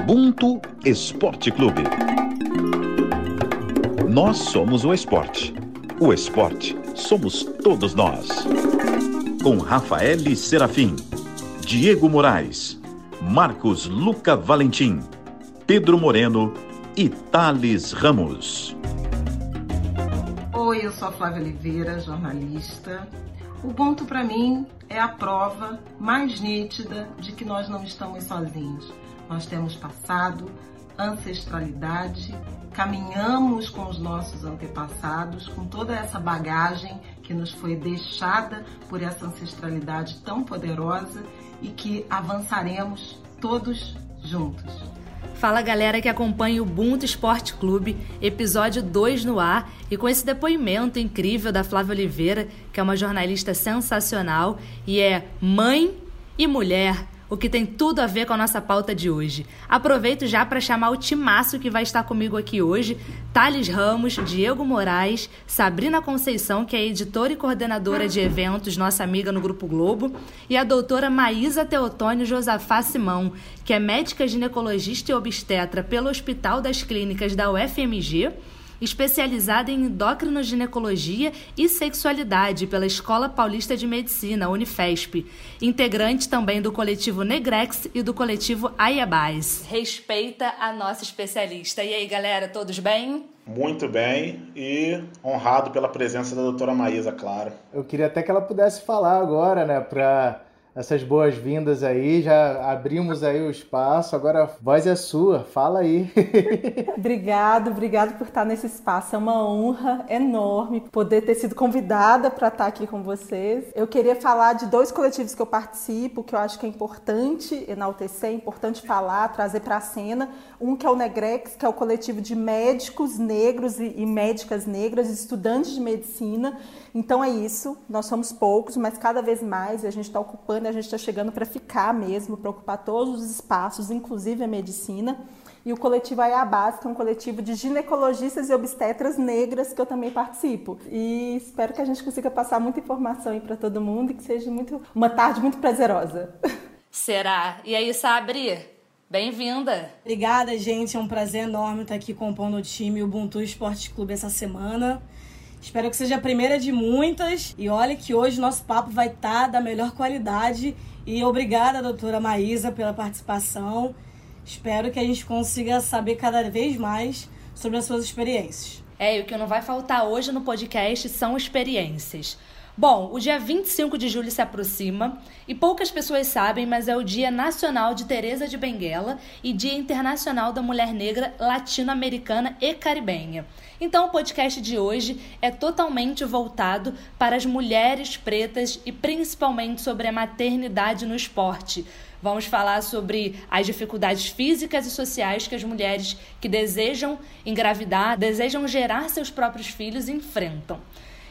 Ubuntu Esporte Clube. Nós somos o esporte. O esporte somos todos nós. Com Rafael Serafim, Diego Moraes, Marcos Luca Valentim, Pedro Moreno e Thales Ramos. Oi, eu sou a Flávia Oliveira, jornalista. O Ubuntu para mim é a prova mais nítida de que nós não estamos sozinhos. Nós temos passado, ancestralidade, caminhamos com os nossos antepassados, com toda essa bagagem que nos foi deixada por essa ancestralidade tão poderosa e que avançaremos todos juntos. Fala galera que acompanha o Ubuntu Esporte Clube, episódio 2 no ar, e com esse depoimento incrível da Flávia Oliveira, que é uma jornalista sensacional e é mãe e mulher o que tem tudo a ver com a nossa pauta de hoje. Aproveito já para chamar o timaço que vai estar comigo aqui hoje: Thales Ramos, Diego Moraes, Sabrina Conceição, que é editora e coordenadora de eventos, nossa amiga no Grupo Globo, e a doutora Maísa Teotônio Josafá Simão, que é médica ginecologista e obstetra pelo Hospital das Clínicas da UFMG especializada em endocrinoginecologia e sexualidade pela Escola Paulista de Medicina, Unifesp, integrante também do coletivo Negrex e do coletivo Ayabás. Respeita a nossa especialista. E aí, galera, todos bem? Muito bem e honrado pela presença da doutora Maísa, claro. Eu queria até que ela pudesse falar agora, né, para essas boas-vindas aí, já abrimos aí o espaço, agora a voz é sua, fala aí. obrigado, obrigado por estar nesse espaço, é uma honra enorme poder ter sido convidada para estar aqui com vocês. Eu queria falar de dois coletivos que eu participo, que eu acho que é importante enaltecer, é importante falar, trazer para a cena. Um que é o Negrex, que é o coletivo de médicos negros e médicas negras, estudantes de medicina, então é isso, nós somos poucos, mas cada vez mais a gente está ocupando, a gente está chegando para ficar mesmo, para ocupar todos os espaços, inclusive a medicina. E o coletivo Ayabás, que é um coletivo de ginecologistas e obstetras negras que eu também participo. E espero que a gente consiga passar muita informação aí para todo mundo e que seja muito, uma tarde muito prazerosa. Será? E aí, Sabri? Bem-vinda! Obrigada, gente. É um prazer enorme estar aqui compondo o time Ubuntu Esporte Clube essa semana. Espero que seja a primeira de muitas. E olha que hoje nosso papo vai estar tá da melhor qualidade. E obrigada, doutora Maísa, pela participação. Espero que a gente consiga saber cada vez mais sobre as suas experiências. É, e o que não vai faltar hoje no podcast são experiências. Bom, o dia 25 de julho se aproxima e poucas pessoas sabem, mas é o Dia Nacional de Teresa de Benguela e Dia Internacional da Mulher Negra Latino-Americana e Caribenha. Então, o podcast de hoje é totalmente voltado para as mulheres pretas e principalmente sobre a maternidade no esporte. Vamos falar sobre as dificuldades físicas e sociais que as mulheres que desejam engravidar, desejam gerar seus próprios filhos enfrentam.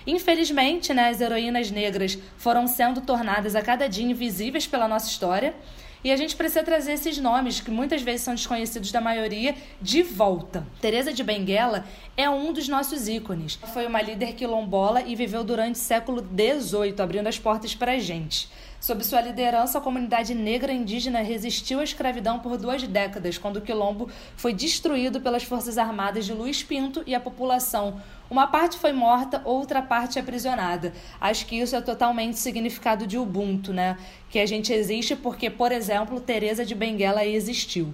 Infelizmente, né, as heroínas negras foram sendo tornadas a cada dia invisíveis pela nossa história. E a gente precisa trazer esses nomes, que muitas vezes são desconhecidos da maioria, de volta. Teresa de Benguela é um dos nossos ícones. Foi uma líder quilombola e viveu durante o século XVIII, abrindo as portas para a gente. Sob sua liderança, a comunidade negra indígena resistiu à escravidão por duas décadas, quando o quilombo foi destruído pelas forças armadas de Luiz Pinto e a população uma parte foi morta, outra parte aprisionada. Acho que isso é totalmente significado de Ubuntu, né? Que a gente existe porque, por exemplo, Teresa de Benguela existiu.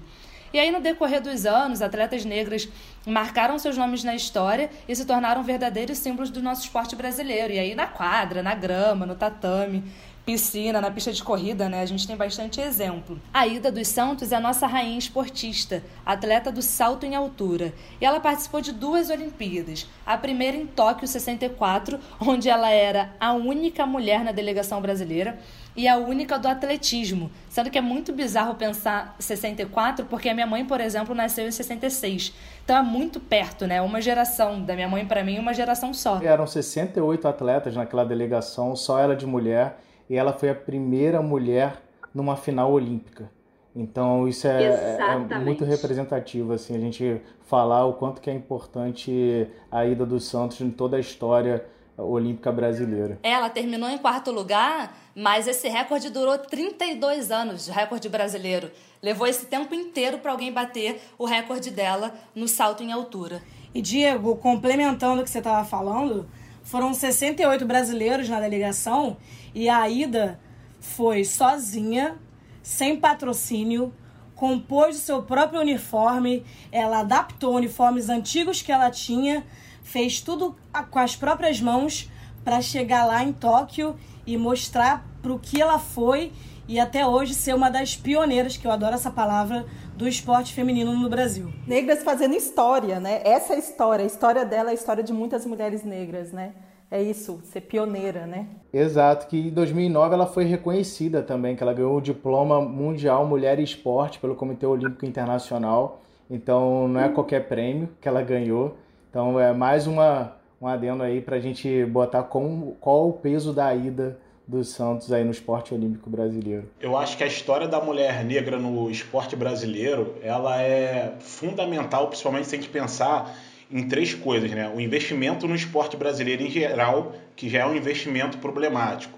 E aí, no decorrer dos anos, atletas negras marcaram seus nomes na história e se tornaram verdadeiros símbolos do nosso esporte brasileiro. E aí, na quadra, na grama, no tatame piscina, na pista de corrida, né? A gente tem bastante exemplo. A Ida dos Santos é a nossa rainha esportista, atleta do salto em altura. E ela participou de duas Olimpíadas. A primeira em Tóquio 64, onde ela era a única mulher na delegação brasileira e a única do atletismo. Sendo que é muito bizarro pensar 64, porque a minha mãe, por exemplo, nasceu em 66. Então é muito perto, né? Uma geração da minha mãe para mim, uma geração só. Eram 68 atletas naquela delegação, só ela de mulher e ela foi a primeira mulher numa final olímpica. Então isso é, é, muito representativo, assim, a gente falar o quanto que é importante a ida dos Santos em toda a história olímpica brasileira. Ela terminou em quarto lugar, mas esse recorde durou 32 anos, o recorde brasileiro. Levou esse tempo inteiro para alguém bater o recorde dela no salto em altura. E Diego, complementando o que você estava falando, foram 68 brasileiros na delegação e a ida foi sozinha, sem patrocínio, compôs o seu próprio uniforme, ela adaptou uniformes antigos que ela tinha, fez tudo com as próprias mãos para chegar lá em Tóquio e mostrar para o que ela foi e até hoje ser uma das pioneiras, que eu adoro essa palavra, do esporte feminino no Brasil. Negras fazendo história, né? Essa é a história. A história dela é a história de muitas mulheres negras, né? É isso, ser pioneira, né? Exato, que em 2009 ela foi reconhecida também, que ela ganhou o diploma mundial Mulher e Esporte pelo Comitê Olímpico Internacional. Então não é qualquer prêmio que ela ganhou. Então é mais uma, um adendo aí para a gente botar com, qual o peso da ida dos Santos aí no esporte olímpico brasileiro. Eu acho que a história da mulher negra no esporte brasileiro, ela é fundamental, principalmente se a gente pensar em três coisas, né? O investimento no esporte brasileiro em geral, que já é um investimento problemático.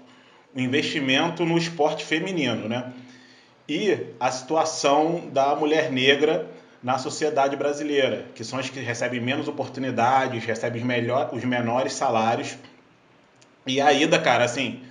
O investimento no esporte feminino, né? E a situação da mulher negra na sociedade brasileira, que são as que recebem menos oportunidades, recebem os, melhor, os menores salários. E a ida, cara, assim,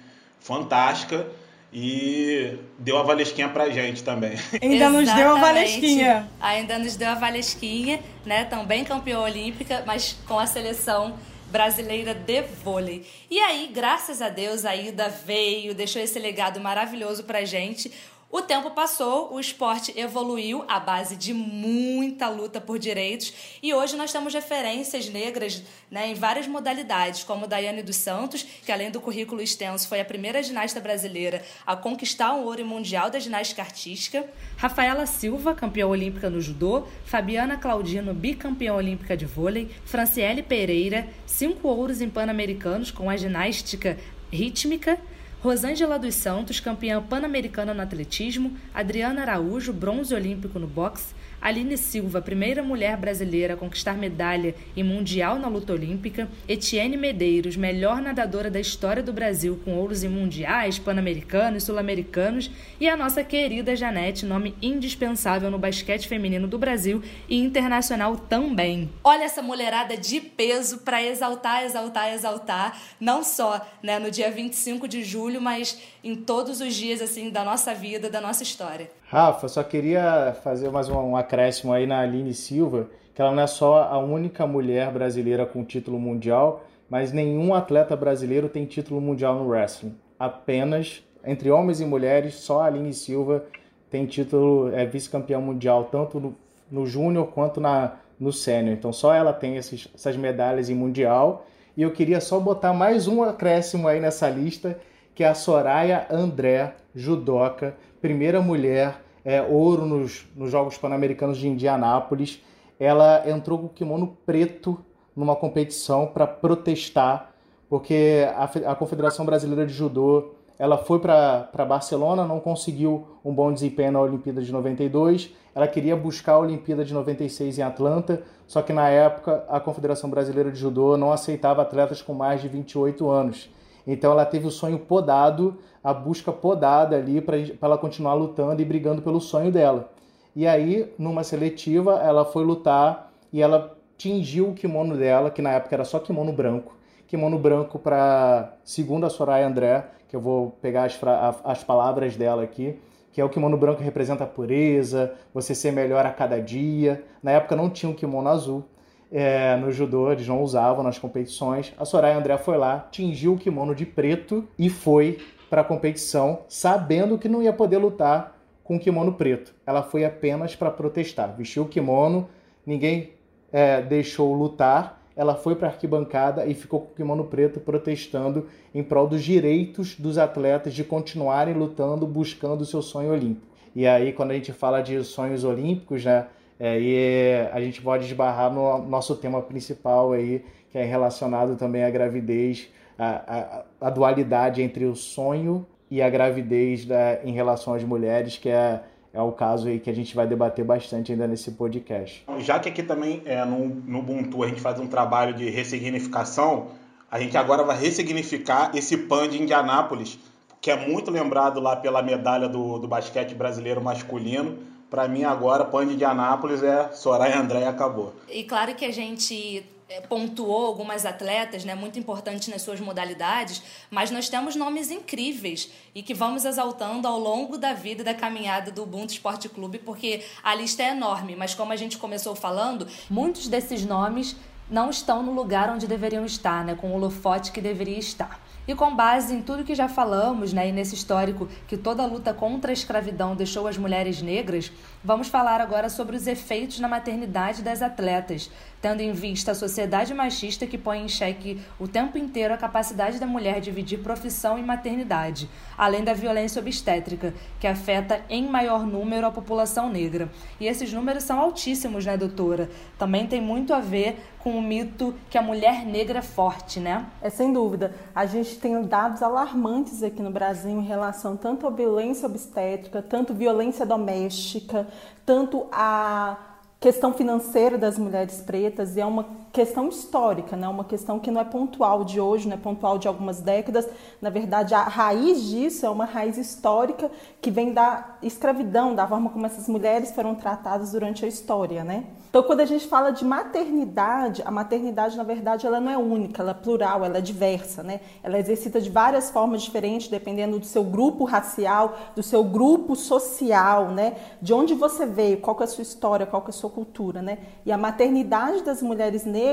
fantástica e deu a Valesquinha pra gente também. Ainda nos deu a Valesquinha. Ainda nos deu a Valesquinha, né? Também campeã olímpica, mas com a seleção brasileira de vôlei. E aí, graças a Deus, a Ida veio, deixou esse legado maravilhoso pra gente. O tempo passou, o esporte evoluiu à base de muita luta por direitos. E hoje nós temos referências negras né, em várias modalidades, como Daiane dos Santos, que além do currículo extenso foi a primeira ginasta brasileira a conquistar um ouro mundial da ginástica artística, Rafaela Silva, campeã olímpica no judô, Fabiana Claudino, bicampeã olímpica de vôlei, Franciele Pereira, cinco ouros em pan-americanos com a ginástica rítmica, Rosângela dos Santos, campeã pan-americana no atletismo, Adriana Araújo, bronze olímpico no boxe, Aline Silva, primeira mulher brasileira a conquistar medalha em mundial na luta olímpica, Etienne Medeiros, melhor nadadora da história do Brasil com ouros em mundiais, pan-americanos, sul-americanos, e a nossa querida Janete, nome indispensável no basquete feminino do Brasil e internacional também. Olha essa mulherada de peso para exaltar, exaltar, exaltar, não só né, no dia 25 de julho, mas em todos os dias assim da nossa vida, da nossa história. Rafa, só queria fazer mais um, acréscimo aí na Aline Silva, que ela não é só a única mulher brasileira com título mundial, mas nenhum atleta brasileiro tem título mundial no wrestling. Apenas entre homens e mulheres, só a Aline Silva tem título, é vice-campeã mundial, tanto no, no júnior quanto na, no sênior. Então só ela tem esses, essas medalhas em mundial. E eu queria só botar mais um acréscimo aí nessa lista, que é a Soraya André, judoca, primeira mulher, é, ouro nos, nos Jogos Pan-Americanos de Indianápolis. Ela entrou com o kimono preto numa competição para protestar, porque a, a, Confederação Brasileira de Judô ela foi para Barcelona, não conseguiu um bom desempenho na Olimpíada de 92. Ela queria buscar a Olimpíada de 96 em Atlanta, só que na época a Confederação Brasileira de Judô não aceitava atletas com mais de 28 anos. Então ela teve o sonho podado, a busca podada ali para ela continuar lutando e brigando pelo sonho dela. E aí, numa seletiva, ela foi lutar e ela tingiu o kimono dela, que na época era só kimono branco. Kimono branco para, segundo a Soraya André, que eu vou pegar as, as palavras dela aqui, que é o kimono branco representa a pureza, você ser melhor a cada dia. Na época não tinha um kimono azul, é, no judô, eles não usavam nas competições. A Soraya André foi lá, tingiu o kimono de preto e foi para a competição, sabendo que não ia poder lutar com o kimono preto. Ela foi apenas para protestar. Vestiu o kimono, ninguém é, deixou lutar. Ela foi para a arquibancada e ficou com o kimono preto protestando em prol dos direitos dos atletas de continuarem lutando, buscando o seu sonho olímpico. E aí, quando a gente fala de sonhos olímpicos, né, é, e a gente pode esbarrar no nosso tema principal aí, que é relacionado também à gravidez, a, a, a dualidade entre o sonho e a gravidez da, em relação às mulheres, que é, é o caso aí que a gente vai debater bastante ainda nesse podcast. Já que aqui também é, no, no Ubuntu a gente faz um trabalho de ressignificação, a gente agora vai ressignificar esse PAN de Indianápolis, que é muito lembrado lá pela medalha do, do basquete brasileiro masculino. Para mim, agora, PAN de Indianápolis é Soraya André e acabou. E claro que a gente pontuou algumas atletas, né, muito importantes nas suas modalidades, mas nós temos nomes incríveis e que vamos exaltando ao longo da vida da caminhada do Ubuntu Esporte Clube, porque a lista é enorme, mas como a gente começou falando, muitos desses nomes não estão no lugar onde deveriam estar, né, com o holofote que deveria estar. E com base em tudo que já falamos, né, e nesse histórico que toda a luta contra a escravidão deixou as mulheres negras, vamos falar agora sobre os efeitos na maternidade das atletas, tendo em vista a sociedade machista que põe em xeque o tempo inteiro a capacidade da mulher dividir profissão e maternidade, além da violência obstétrica, que afeta em maior número a população negra. E esses números são altíssimos, né, doutora? Também tem muito a ver com o mito que a mulher negra é forte, né? É sem dúvida. A gente tem dados alarmantes aqui no Brasil em relação tanto à violência obstétrica, tanto violência doméstica, tanto a questão financeira das mulheres pretas e é uma questão histórica, né? uma questão que não é pontual de hoje, não é pontual de algumas décadas. Na verdade, a raiz disso é uma raiz histórica que vem da escravidão, da forma como essas mulheres foram tratadas durante a história. Né? Então, quando a gente fala de maternidade, a maternidade, na verdade, ela não é única, ela é plural, ela é diversa. Né? Ela é exercita de várias formas diferentes, dependendo do seu grupo racial, do seu grupo social, né? de onde você veio, qual é a sua história, qual é a sua cultura, né? E a maternidade das mulheres negras,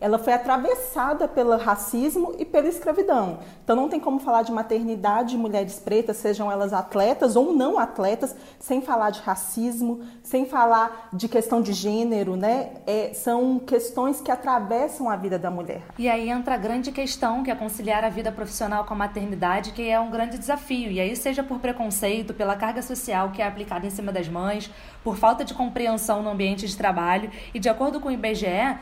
ela foi atravessada pelo racismo e pela escravidão. Então não tem como falar de maternidade de mulheres pretas, sejam elas atletas ou não atletas, sem falar de racismo, sem falar de questão de gênero, né? É, são questões que atravessam a vida da mulher. E aí entra a grande questão que é conciliar a vida profissional com a maternidade, que é um grande desafio. E aí seja por preconceito, pela carga social que é aplicada em cima das mães, por falta de compreensão no ambiente de trabalho e, de acordo com o IBGE,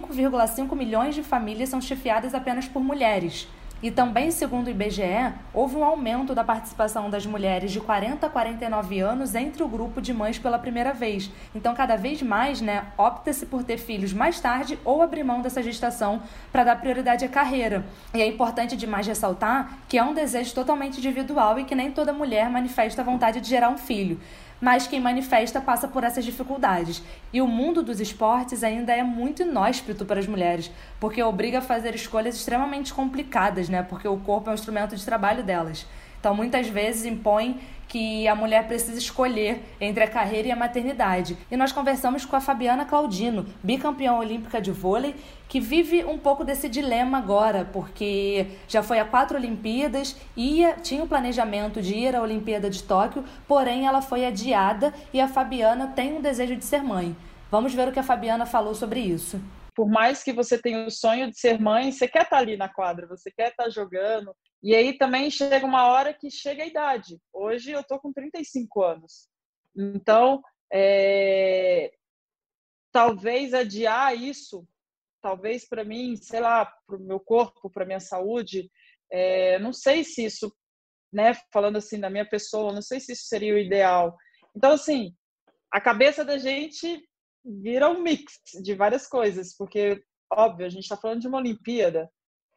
5,5 milhões de famílias são chefiadas apenas por mulheres. E também, segundo o IBGE, houve um aumento da participação das mulheres de 40 a 49 anos entre o grupo de mães pela primeira vez. Então, cada vez mais, né, opta-se por ter filhos mais tarde ou abrir mão dessa gestação para dar prioridade à carreira. E é importante demais ressaltar que é um desejo totalmente individual e que nem toda mulher manifesta a vontade de gerar um filho mas quem manifesta passa por essas dificuldades. E o mundo dos esportes ainda é muito inóspito para as mulheres, porque obriga a fazer escolhas extremamente complicadas, né? Porque o corpo é um instrumento de trabalho delas. Então, muitas vezes impõe que a mulher precisa escolher entre a carreira e a maternidade. E nós conversamos com a Fabiana Claudino, bicampeã olímpica de vôlei, que vive um pouco desse dilema agora, porque já foi a quatro Olimpíadas, ia, tinha o planejamento de ir à Olimpíada de Tóquio, porém ela foi adiada e a Fabiana tem um desejo de ser mãe. Vamos ver o que a Fabiana falou sobre isso por mais que você tenha o sonho de ser mãe, você quer estar ali na quadra, você quer estar jogando, e aí também chega uma hora que chega a idade. Hoje eu tô com 35 anos. Então, é... talvez adiar isso, talvez para mim, sei lá, para o meu corpo, para minha saúde, é... não sei se isso, né, falando assim da minha pessoa, não sei se isso seria o ideal. Então, assim, a cabeça da gente vira um mix de várias coisas, porque, óbvio, a gente está falando de uma Olimpíada,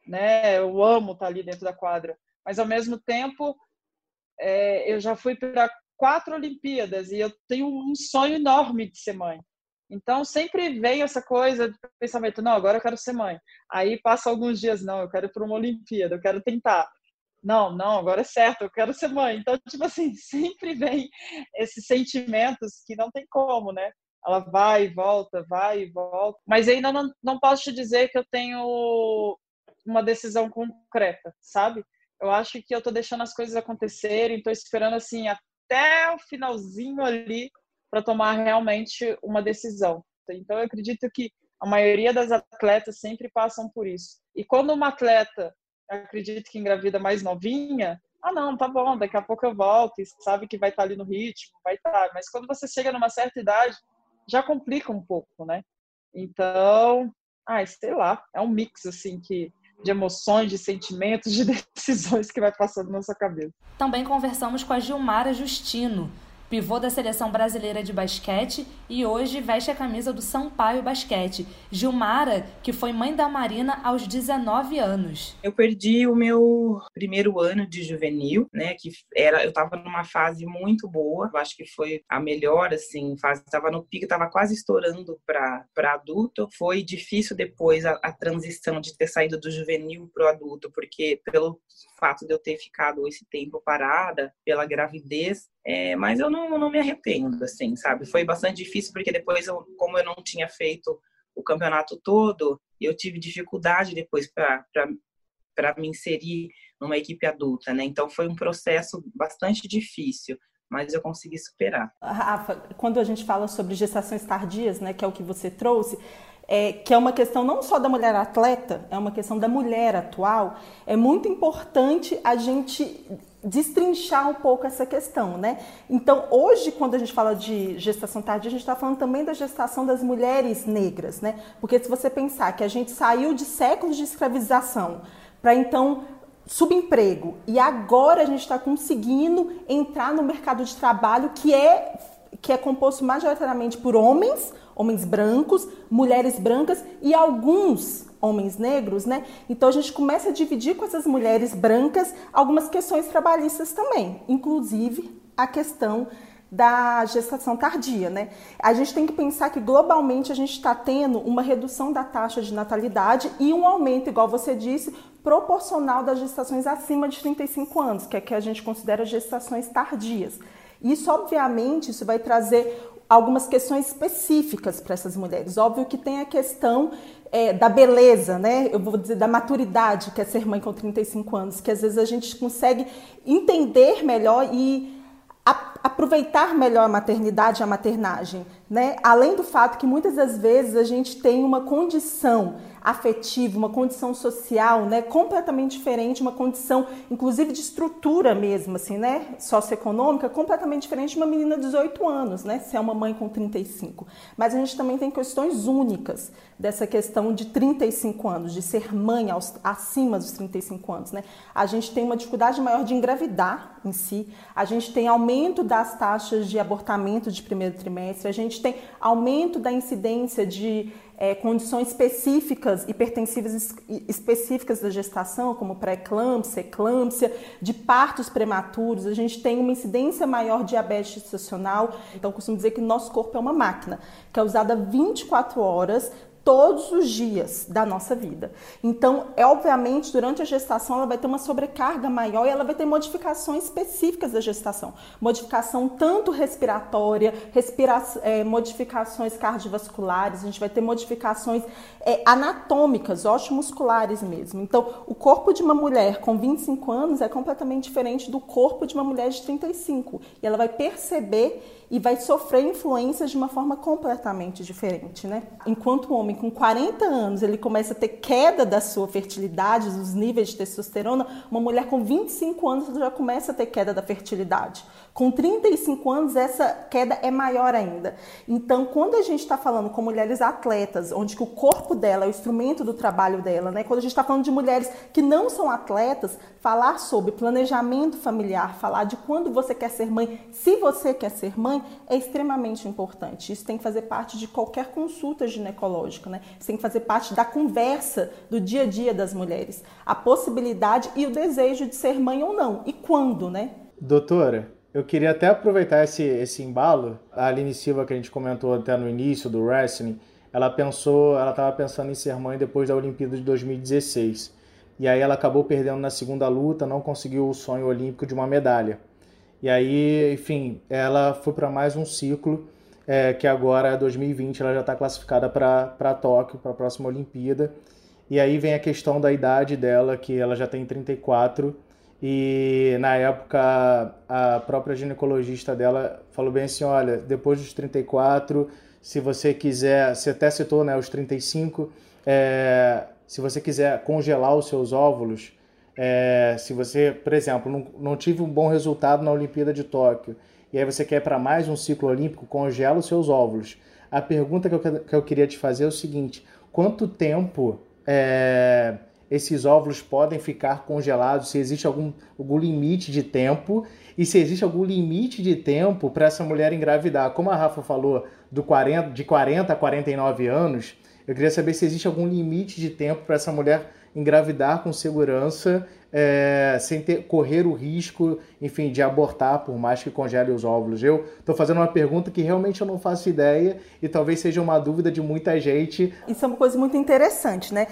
né? Eu amo estar ali dentro da quadra, mas ao mesmo tempo é, eu já fui para quatro Olimpíadas e eu tenho um sonho enorme de ser mãe. Então sempre vem essa coisa de pensamento, não, agora eu quero ser mãe. Aí passa alguns dias, não, eu quero ir para uma Olimpíada, eu quero tentar. Não, não, agora é certo, eu quero ser mãe. Então, tipo assim, sempre vem esses sentimentos que não tem como, né? Ela vai e volta, vai e volta. Mas ainda não, não posso te dizer que eu tenho uma decisão concreta, sabe? Eu acho que eu tô deixando as coisas acontecerem, tô esperando assim até o finalzinho ali para tomar realmente uma decisão. Então eu acredito que a maioria das atletas sempre passam por isso. E quando uma atleta, acredito que engravida mais novinha, ah não, tá bom, daqui a pouco eu volto, e sabe que vai estar tá ali no ritmo, vai estar. Tá. Mas quando você chega numa certa idade, já complica um pouco, né? Então, ai, sei lá, é um mix assim que de emoções, de sentimentos, de decisões que vai passando na sua cabeça. Também conversamos com a Gilmara Justino, pivô da seleção brasileira de basquete e hoje veste a camisa do Sampaio Basquete. Gilmara, que foi mãe da Marina aos 19 anos. Eu perdi o meu primeiro ano de juvenil, né, que era eu estava numa fase muito boa, eu acho que foi a melhor assim, fase estava no pico, estava quase estourando para para adulto. Foi difícil depois a, a transição de ter saído do juvenil para o adulto, porque pelo fato de eu ter ficado esse tempo parada pela gravidez, é, mas eu não, não me arrependo, assim, sabe? Foi bastante difícil porque depois, eu, como eu não tinha feito o campeonato todo, eu tive dificuldade depois para me inserir numa equipe adulta, né? Então foi um processo bastante difícil, mas eu consegui superar. Rafa, quando a gente fala sobre gestações tardias, né, que é o que você trouxe, é, que é uma questão não só da mulher atleta, é uma questão da mulher atual, é muito importante a gente destrinchar um pouco essa questão, né? Então, hoje, quando a gente fala de gestação tardia, a gente está falando também da gestação das mulheres negras, né? Porque se você pensar que a gente saiu de séculos de escravização para então subemprego e agora a gente está conseguindo entrar no mercado de trabalho que é que é composto majoritariamente por homens homens brancos, mulheres brancas e alguns homens negros, né? Então a gente começa a dividir com essas mulheres brancas algumas questões trabalhistas também, inclusive a questão da gestação tardia, né? A gente tem que pensar que globalmente a gente está tendo uma redução da taxa de natalidade e um aumento, igual você disse, proporcional das gestações acima de 35 anos, que é que a gente considera gestações tardias. Isso, obviamente, isso vai trazer algumas questões específicas para essas mulheres. Óbvio que tem a questão é, da beleza, né? Eu vou dizer da maturidade, que é ser mãe com 35 anos, que às vezes a gente consegue entender melhor e aproveitar melhor a maternidade a maternagem, né? Além do fato que muitas das vezes a gente tem uma condição afetiva, uma condição social, né, completamente diferente, uma condição, inclusive de estrutura mesmo, assim, né, socioeconômica, completamente diferente de uma menina de 18 anos, né, se é uma mãe com 35. Mas a gente também tem questões únicas dessa questão de 35 anos, de ser mãe aos, acima dos 35 anos, né. A gente tem uma dificuldade maior de engravidar em si, a gente tem aumento das taxas de abortamento de primeiro trimestre, a gente tem aumento da incidência de é, condições específicas, hipertensivas específicas da gestação, como pré-eclâmpsia, eclâmpsia, de partos prematuros, a gente tem uma incidência maior de diabetes gestacional. Então, costumo dizer que nosso corpo é uma máquina, que é usada 24 horas todos os dias da nossa vida. Então, é obviamente, durante a gestação ela vai ter uma sobrecarga maior e ela vai ter modificações específicas da gestação. Modificação tanto respiratória, respira é, modificações cardiovasculares, a gente vai ter modificações é, anatômicas, osteomusculares mesmo. Então, o corpo de uma mulher com 25 anos é completamente diferente do corpo de uma mulher de 35. E ela vai perceber e vai sofrer influências de uma forma completamente diferente, né? Enquanto o homem com 40 anos ele começa a ter queda da sua fertilidade, dos níveis de testosterona, uma mulher com 25 anos já começa a ter queda da fertilidade. Com 35 anos, essa queda é maior ainda. Então, quando a gente está falando com mulheres atletas, onde que o corpo dela é o instrumento do trabalho dela, né? Quando a gente está falando de mulheres que não são atletas, falar sobre planejamento familiar, falar de quando você quer ser mãe, se você quer ser mãe, é extremamente importante. Isso tem que fazer parte de qualquer consulta ginecológica, né? Isso tem que fazer parte da conversa do dia a dia das mulheres. A possibilidade e o desejo de ser mãe ou não. E quando, né? Doutora, eu queria até aproveitar esse, esse embalo. A Aline Silva, que a gente comentou até no início do wrestling, ela pensou, ela estava pensando em ser mãe depois da Olimpíada de 2016. E aí ela acabou perdendo na segunda luta, não conseguiu o sonho olímpico de uma medalha. E aí, enfim, ela foi para mais um ciclo, é, que agora, 2020, ela já está classificada para Tóquio, para a próxima Olimpíada. E aí vem a questão da idade dela, que ela já tem 34 e na época a própria ginecologista dela falou bem assim: olha, depois dos 34, se você quiser, você até citou né, os 35, é, se você quiser congelar os seus óvulos, é, se você, por exemplo, não, não tive um bom resultado na Olimpíada de Tóquio, e aí você quer para mais um ciclo olímpico, congela os seus óvulos. A pergunta que eu, que eu queria te fazer é o seguinte: quanto tempo é, esses óvulos podem ficar congelados, se existe algum, algum limite de tempo e se existe algum limite de tempo para essa mulher engravidar. Como a Rafa falou, do 40, de 40 a 49 anos, eu queria saber se existe algum limite de tempo para essa mulher engravidar com segurança, é, sem ter, correr o risco, enfim, de abortar, por mais que congele os óvulos. Eu estou fazendo uma pergunta que realmente eu não faço ideia e talvez seja uma dúvida de muita gente. Isso é uma coisa muito interessante, né?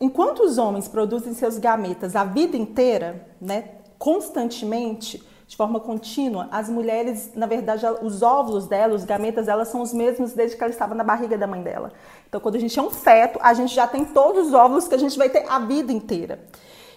Enquanto os homens produzem seus gametas a vida inteira, né, constantemente, de forma contínua, as mulheres, na verdade, os óvulos dela, os gametas, elas são os mesmos desde que ela estava na barriga da mãe dela. Então, quando a gente é um feto, a gente já tem todos os óvulos que a gente vai ter a vida inteira.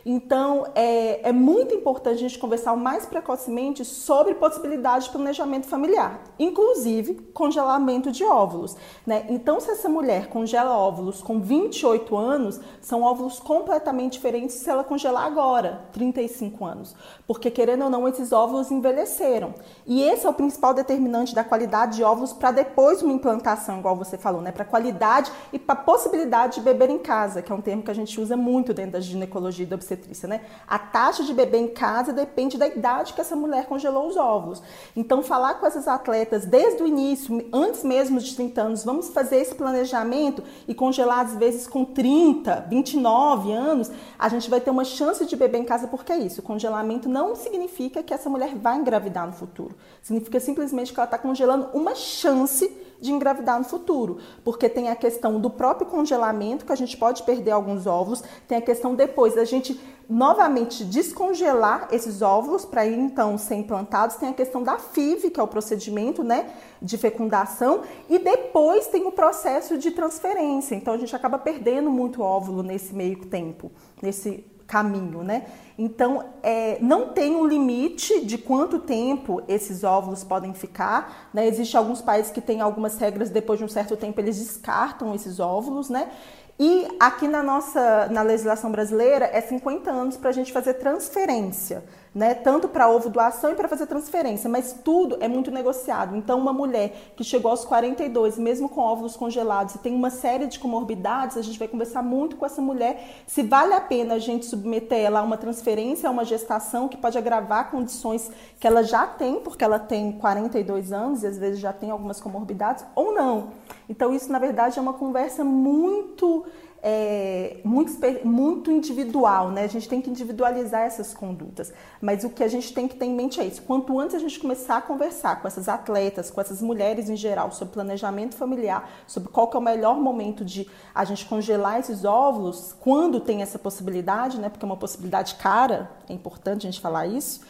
Então, é, é, muito importante a gente conversar mais precocemente sobre possibilidade de planejamento familiar, inclusive congelamento de óvulos. Né? Então, se essa mulher congela óvulos com 28 anos, são óvulos completamente diferentes se ela congelar agora, 35 anos. Porque, querendo ou não, esses óvulos envelheceram. E esse é o principal determinante da qualidade de óvulos para depois uma implantação, igual você falou, né? para qualidade e para possibilidade de beber em casa, que é um termo que a gente usa muito dentro da ginecologia e da obstetrícia né? A taxa de bebê em casa depende da idade que essa mulher congelou os óvulos. Então, falar com essas atletas desde o início, antes mesmo de 30 anos, vamos fazer esse planejamento e congelar às vezes com 30, 29 anos, a gente vai ter uma chance de beber em casa, porque é isso. O congelamento não significa que essa mulher vai engravidar no futuro. Significa simplesmente que ela está congelando uma chance de engravidar no futuro, porque tem a questão do próprio congelamento, que a gente pode perder alguns óvulos, tem a questão depois da gente novamente descongelar esses óvulos para então ser implantados, tem a questão da FIV, que é o procedimento, né, de fecundação, e depois tem o processo de transferência. Então a gente acaba perdendo muito óvulo nesse meio tempo, nesse caminho, né? Então, é, não tem um limite de quanto tempo esses óvulos podem ficar. Né? Existem alguns países que têm algumas regras, depois de um certo tempo eles descartam esses óvulos, né? E aqui na nossa na legislação brasileira é 50 anos para a gente fazer transferência né? Tanto para ovo doação e para fazer transferência, mas tudo é muito negociado. Então, uma mulher que chegou aos 42, mesmo com óvulos congelados, e tem uma série de comorbidades, a gente vai conversar muito com essa mulher se vale a pena a gente submeter ela a uma transferência, a uma gestação que pode agravar condições que ela já tem, porque ela tem 42 anos e às vezes já tem algumas comorbidades, ou não. Então, isso na verdade é uma conversa muito é, muito, muito individual, né? A gente tem que individualizar essas condutas. Mas o que a gente tem que ter em mente é isso. Quanto antes a gente começar a conversar com essas atletas, com essas mulheres em geral, sobre planejamento familiar, sobre qual que é o melhor momento de a gente congelar esses óvulos, quando tem essa possibilidade, né? Porque é uma possibilidade cara, é importante a gente falar isso.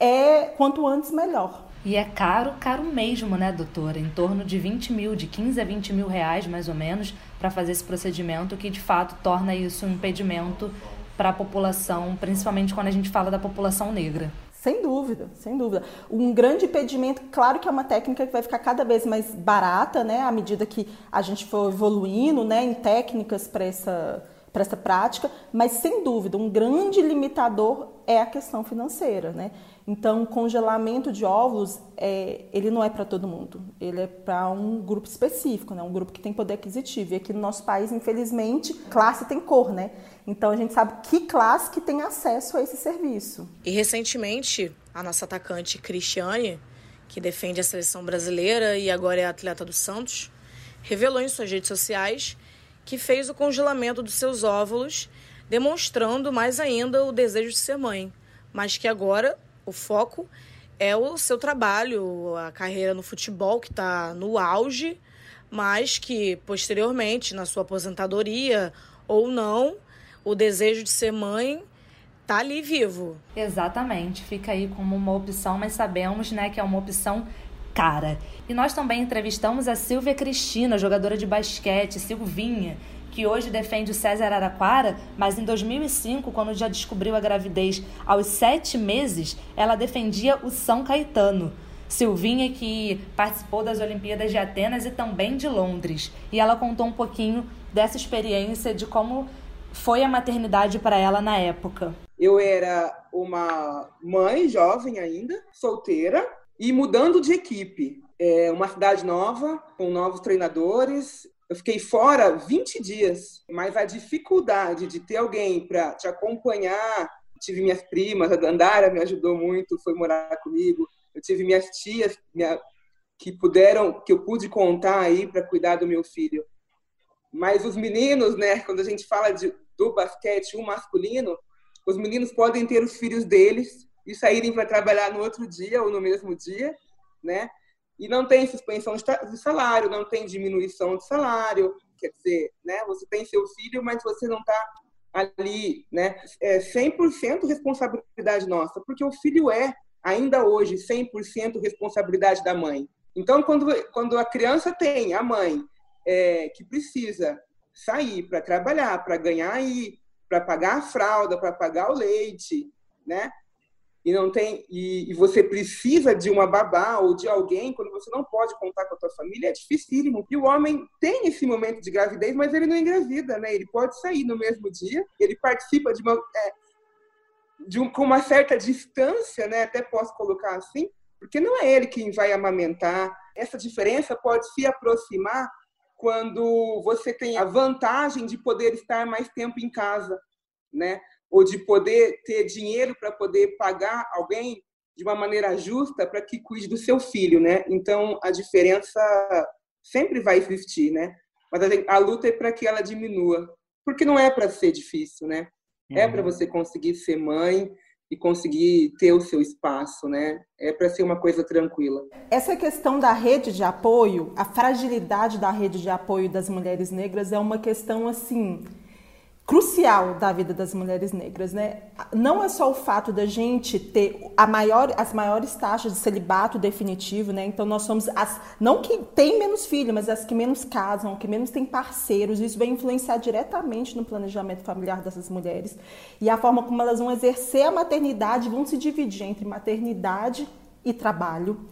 É quanto antes melhor. E é caro, caro mesmo, né, doutora? Em torno de 20 mil, de 15 a 20 mil reais, mais ou menos, para fazer esse procedimento, que de fato torna isso um impedimento para a população, principalmente quando a gente fala da população negra. Sem dúvida, sem dúvida. Um grande impedimento, claro que é uma técnica que vai ficar cada vez mais barata, né, à medida que a gente for evoluindo, né, em técnicas para essa para essa prática, mas sem dúvida, um grande limitador é a questão financeira, né? Então, congelamento de óvulos, é, ele não é para todo mundo, ele é para um grupo específico, né? um grupo que tem poder aquisitivo. E aqui no nosso país, infelizmente, classe tem cor, né? Então, a gente sabe que classe que tem acesso a esse serviço. E recentemente, a nossa atacante Cristiane, que defende a seleção brasileira e agora é atleta do Santos, revelou em suas redes sociais que fez o congelamento dos seus óvulos, demonstrando mais ainda o desejo de ser mãe, mas que agora o foco é o seu trabalho, a carreira no futebol que está no auge, mas que posteriormente, na sua aposentadoria ou não, o desejo de ser mãe tá ali vivo. Exatamente, fica aí como uma opção, mas sabemos, né, que é uma opção cara. E nós também entrevistamos a Silvia Cristina, jogadora de basquete, Silvinha, que hoje defende o César Araquara, mas em 2005, quando já descobriu a gravidez aos sete meses, ela defendia o São Caetano. Silvinha, que participou das Olimpíadas de Atenas e também de Londres. E ela contou um pouquinho dessa experiência, de como foi a maternidade para ela na época. Eu era uma mãe jovem ainda, solteira, e mudando de equipe. É uma cidade nova, com novos treinadores, eu fiquei fora 20 dias, mas a dificuldade de ter alguém para te acompanhar, tive minhas primas, a Dandara me ajudou muito, foi morar comigo. Eu tive minhas tias minha, que puderam, que eu pude contar aí para cuidar do meu filho. Mas os meninos, né, quando a gente fala de, do basquete, o masculino, os meninos podem ter os filhos deles e saírem para trabalhar no outro dia ou no mesmo dia, né? E não tem suspensão de salário, não tem diminuição de salário, quer dizer, né? Você tem seu filho, mas você não está ali, né? É 100% responsabilidade nossa, porque o filho é ainda hoje 100% responsabilidade da mãe. Então, quando quando a criança tem a mãe é, que precisa sair para trabalhar, para ganhar aí, para pagar a fralda, para pagar o leite, né? E não tem e, e, você precisa de uma babá ou de alguém quando você não pode contar com a tua família é dificílimo. E o homem tem esse momento de gravidez mas ele não engravida né? Ele pode sair no mesmo dia ele participa de uma é, de um, com uma certa distância né? Até posso colocar assim porque não é ele quem vai amamentar. Essa diferença pode se aproximar quando você tem a vantagem de poder estar mais tempo em casa né ou de poder ter dinheiro para poder pagar alguém de uma maneira justa para que cuide do seu filho, né? Então a diferença sempre vai existir, né? Mas a, a luta é para que ela diminua, porque não é para ser difícil, né? É para uhum. você conseguir ser mãe e conseguir ter o seu espaço, né? É para ser uma coisa tranquila. Essa questão da rede de apoio, a fragilidade da rede de apoio das mulheres negras é uma questão assim crucial da vida das mulheres negras, né? Não é só o fato da gente ter a maior, as maiores taxas de celibato definitivo, né? Então nós somos as não que tem menos filhos, mas as que menos casam, que menos têm parceiros. Isso vai influenciar diretamente no planejamento familiar dessas mulheres e a forma como elas vão exercer a maternidade, vão se dividir entre maternidade e trabalho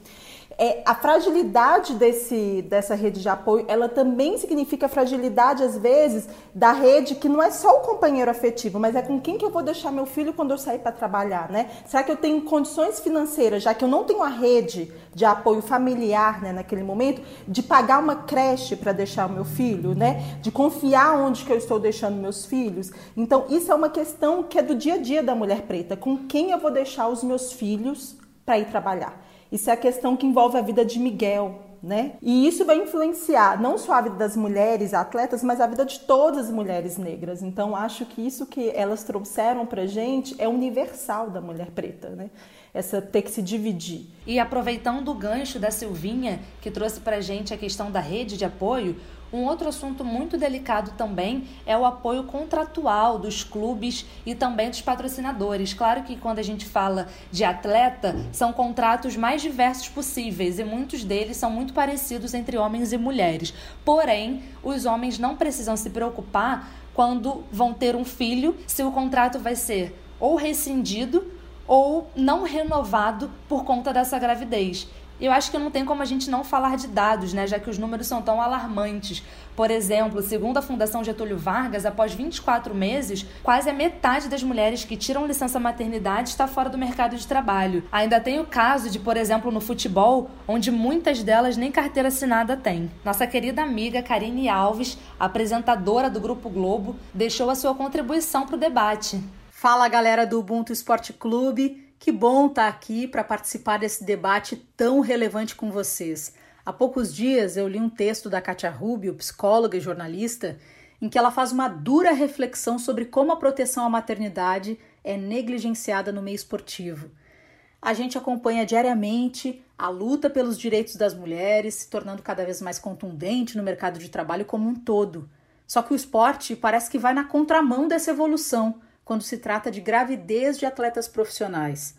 é, a fragilidade desse, dessa rede de apoio, ela também significa fragilidade, às vezes, da rede que não é só o companheiro afetivo, mas é com quem que eu vou deixar meu filho quando eu sair para trabalhar, né? Será que eu tenho condições financeiras, já que eu não tenho a rede de apoio familiar, né, naquele momento, de pagar uma creche para deixar o meu filho, né? De confiar onde que eu estou deixando meus filhos. Então, isso é uma questão que é do dia a dia da mulher preta. Com quem eu vou deixar os meus filhos para ir trabalhar? Isso é a questão que envolve a vida de Miguel, né? E isso vai influenciar não só a vida das mulheres atletas, mas a vida de todas as mulheres negras. Então, acho que isso que elas trouxeram pra gente é universal da mulher preta, né? Essa ter que se dividir. E aproveitando o gancho da Silvinha, que trouxe pra gente a questão da rede de apoio, um outro assunto muito delicado também é o apoio contratual dos clubes e também dos patrocinadores. Claro que quando a gente fala de atleta, são contratos mais diversos possíveis e muitos deles são muito parecidos entre homens e mulheres. Porém, os homens não precisam se preocupar quando vão ter um filho se o contrato vai ser ou rescindido ou não renovado por conta dessa gravidez. Eu acho que não tem como a gente não falar de dados, né, já que os números são tão alarmantes. Por exemplo, segundo a Fundação Getúlio Vargas, após 24 meses, quase a metade das mulheres que tiram licença maternidade está fora do mercado de trabalho. Ainda tem o caso de, por exemplo, no futebol, onde muitas delas nem carteira assinada têm. Nossa querida amiga Karine Alves, apresentadora do Grupo Globo, deixou a sua contribuição para o debate. Fala galera do Ubuntu Esporte Clube. Que bom estar tá aqui para participar desse debate tão relevante com vocês. Há poucos dias eu li um texto da Katia Rubio, psicóloga e jornalista, em que ela faz uma dura reflexão sobre como a proteção à maternidade é negligenciada no meio esportivo. A gente acompanha diariamente a luta pelos direitos das mulheres, se tornando cada vez mais contundente no mercado de trabalho como um todo. Só que o esporte parece que vai na contramão dessa evolução quando se trata de gravidez de atletas profissionais.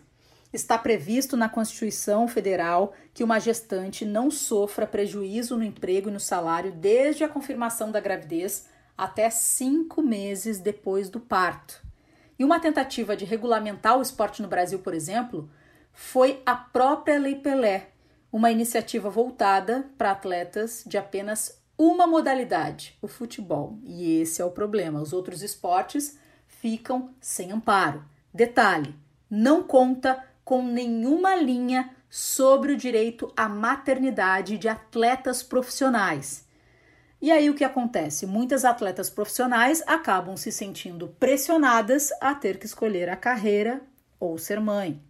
Está previsto na Constituição Federal que uma gestante não sofra prejuízo no emprego e no salário desde a confirmação da gravidez até cinco meses depois do parto. E uma tentativa de regulamentar o esporte no Brasil, por exemplo, foi a própria Lei Pelé, uma iniciativa voltada para atletas de apenas uma modalidade, o futebol. E esse é o problema. Os outros esportes ficam sem amparo. Detalhe: não conta com nenhuma linha sobre o direito à maternidade de atletas profissionais. E aí o que acontece? Muitas atletas profissionais acabam se sentindo pressionadas a ter que escolher a carreira ou ser mãe.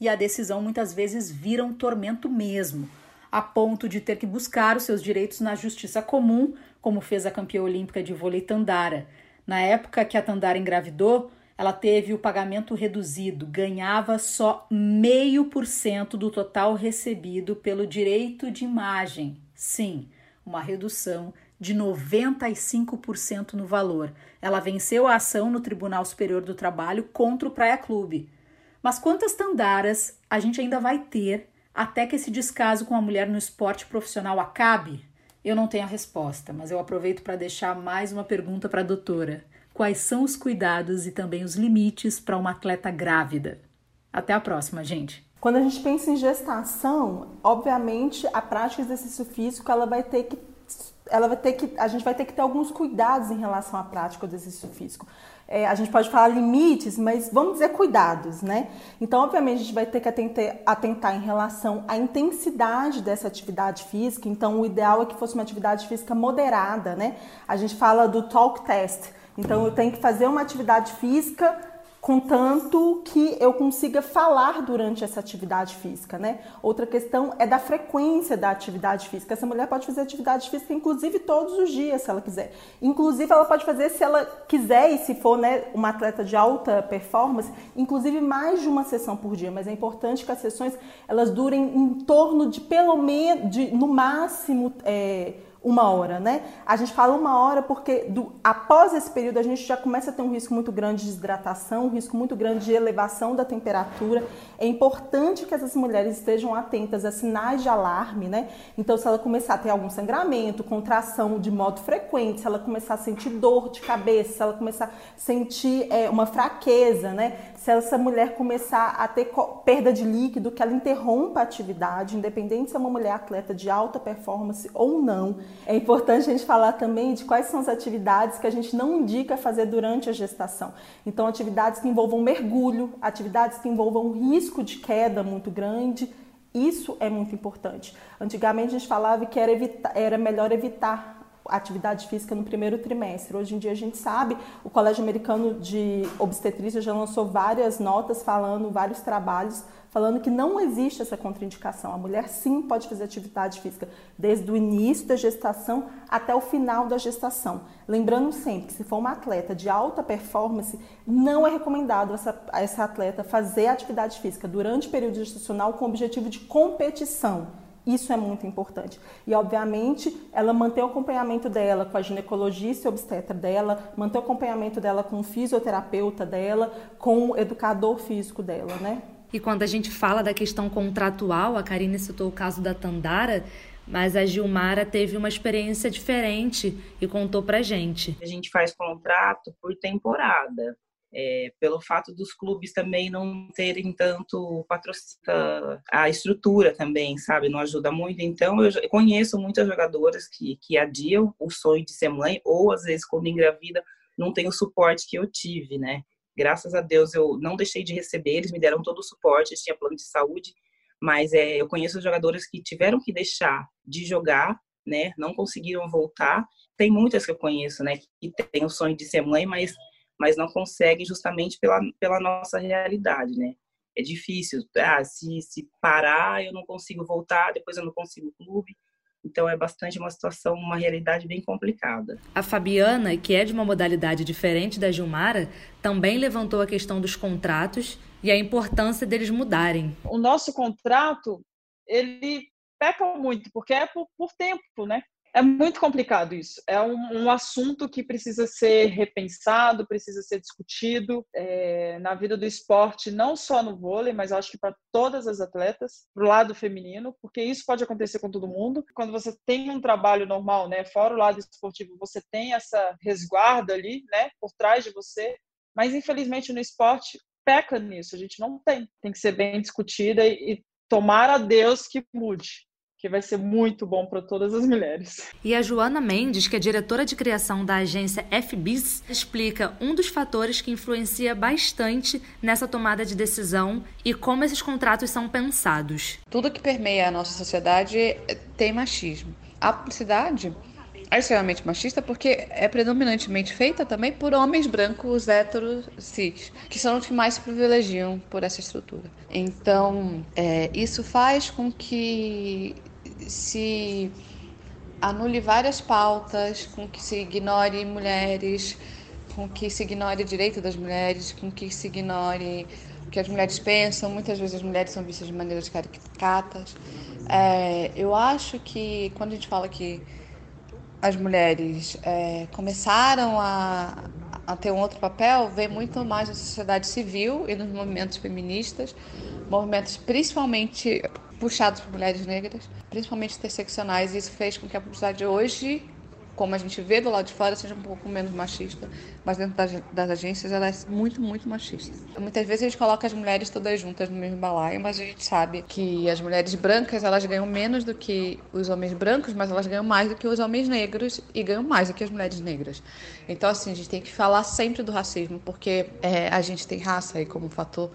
E a decisão muitas vezes vira um tormento mesmo, a ponto de ter que buscar os seus direitos na justiça comum, como fez a campeã olímpica de vôlei Tandara. Na época que a Tandara engravidou, ela teve o pagamento reduzido, ganhava só meio por cento do total recebido pelo direito de imagem. Sim, uma redução de 95% no valor. Ela venceu a ação no Tribunal Superior do Trabalho contra o Praia Clube. Mas quantas tandaras a gente ainda vai ter até que esse descaso com a mulher no esporte profissional acabe? Eu não tenho a resposta, mas eu aproveito para deixar mais uma pergunta para a doutora. Quais são os cuidados e também os limites para uma atleta grávida? Até a próxima, gente! Quando a gente pensa em gestação, obviamente a prática de exercício físico ela vai ter que ela vai ter que a gente vai ter que ter alguns cuidados em relação à prática do exercício físico. É, a gente pode falar limites, mas vamos dizer cuidados, né? Então, obviamente, a gente vai ter que atentar, atentar em relação à intensidade dessa atividade física. Então, o ideal é que fosse uma atividade física moderada, né? A gente fala do talk test. Então, eu tenho que fazer uma atividade física contanto que eu consiga falar durante essa atividade física, né? Outra questão é da frequência da atividade física. Essa mulher pode fazer atividade física, inclusive todos os dias, se ela quiser. Inclusive, ela pode fazer, se ela quiser, e se for né, uma atleta de alta performance, inclusive mais de uma sessão por dia. Mas é importante que as sessões elas durem em torno de pelo menos, de, no máximo. É, uma hora, né? A gente fala uma hora porque do, após esse período a gente já começa a ter um risco muito grande de desidratação, um risco muito grande de elevação da temperatura. É importante que essas mulheres estejam atentas a sinais de alarme, né? Então, se ela começar a ter algum sangramento, contração de modo frequente, se ela começar a sentir dor de cabeça, se ela começar a sentir é, uma fraqueza, né? Se essa mulher começar a ter perda de líquido, que ela interrompa a atividade, independente se é uma mulher atleta de alta performance ou não. É importante a gente falar também de quais são as atividades que a gente não indica fazer durante a gestação. Então, atividades que envolvam mergulho, atividades que envolvam risco de queda muito grande. Isso é muito importante. Antigamente a gente falava que era, era melhor evitar atividade física no primeiro trimestre. Hoje em dia a gente sabe, o Colégio Americano de Obstetrícia já lançou várias notas falando, vários trabalhos falando que não existe essa contraindicação. A mulher sim pode fazer atividade física desde o início da gestação até o final da gestação. Lembrando sempre que se for uma atleta de alta performance, não é recomendado essa, essa atleta fazer atividade física durante o período gestacional com o objetivo de competição. Isso é muito importante. E, obviamente, ela manter o acompanhamento dela com a ginecologista e obstetra dela, manter o acompanhamento dela com o fisioterapeuta dela, com o educador físico dela, né? E quando a gente fala da questão contratual, a Karine citou o caso da Tandara, mas a Gilmara teve uma experiência diferente e contou pra gente. A gente faz contrato por temporada. É, pelo fato dos clubes também não terem tanto patrocínio, a estrutura também, sabe, não ajuda muito. Então, eu conheço muitas jogadoras que, que adiam o sonho de ser mãe, ou às vezes, quando engravida, não tem o suporte que eu tive, né? Graças a Deus eu não deixei de receber, eles me deram todo o suporte, tinha plano de saúde, mas é, eu conheço jogadoras que tiveram que deixar de jogar, né? Não conseguiram voltar. Tem muitas que eu conheço, né? Que têm o sonho de ser mãe, mas mas não conseguem justamente pela, pela nossa realidade, né? É difícil. Ah, se, se parar, eu não consigo voltar, depois eu não consigo clube. Então é bastante uma situação, uma realidade bem complicada. A Fabiana, que é de uma modalidade diferente da Gilmara, também levantou a questão dos contratos e a importância deles mudarem. O nosso contrato, ele peca muito, porque é por, por tempo, né? É muito complicado isso. É um, um, assunto que precisa ser repensado, precisa ser discutido é, na vida do esporte, não só no vôlei, mas acho que para todas as atletas, para o lado feminino, porque isso pode acontecer com todo mundo. Quando você tem um trabalho normal, né, fora o lado esportivo, você tem essa resguarda ali, né, por trás de você. Mas infelizmente no esporte peca nisso. A gente não tem. Tem que ser bem discutida e, e tomar a Deus que mude que vai ser muito bom para todas as mulheres. E a Joana Mendes, que é diretora de criação da agência FBIS, explica um dos fatores que influencia bastante nessa tomada de decisão e como esses contratos são pensados. Tudo que permeia a nossa sociedade tem machismo. A publicidade é extremamente machista porque é predominantemente feita também por homens brancos héteros cis, que são os que mais se privilegiam por essa estrutura. Então, é, isso faz com que se anule várias pautas, com que se ignore mulheres, com que se ignore o direito das mulheres, com que se ignore o que as mulheres pensam. Muitas vezes as mulheres são vistas de maneiras caricatas. É, eu acho que quando a gente fala que as mulheres é, começaram a, a ter um outro papel, vem muito mais na sociedade civil e nos movimentos feministas, movimentos principalmente puxados por mulheres negras, principalmente interseccionais, e isso fez com que a publicidade hoje como a gente vê do lado de fora, seja um pouco menos machista, mas dentro das, das, agências ela é muito, muito machista. Muitas vezes a gente coloca as mulheres todas juntas no mesmo balaio, mas a gente sabe que as mulheres brancas elas ganham menos do que os homens brancos, mas elas ganham mais do que os homens negros e ganham mais do que as mulheres negras. Então, assim, a gente tem que falar sempre do racismo, porque é, a gente tem raça aí como fator,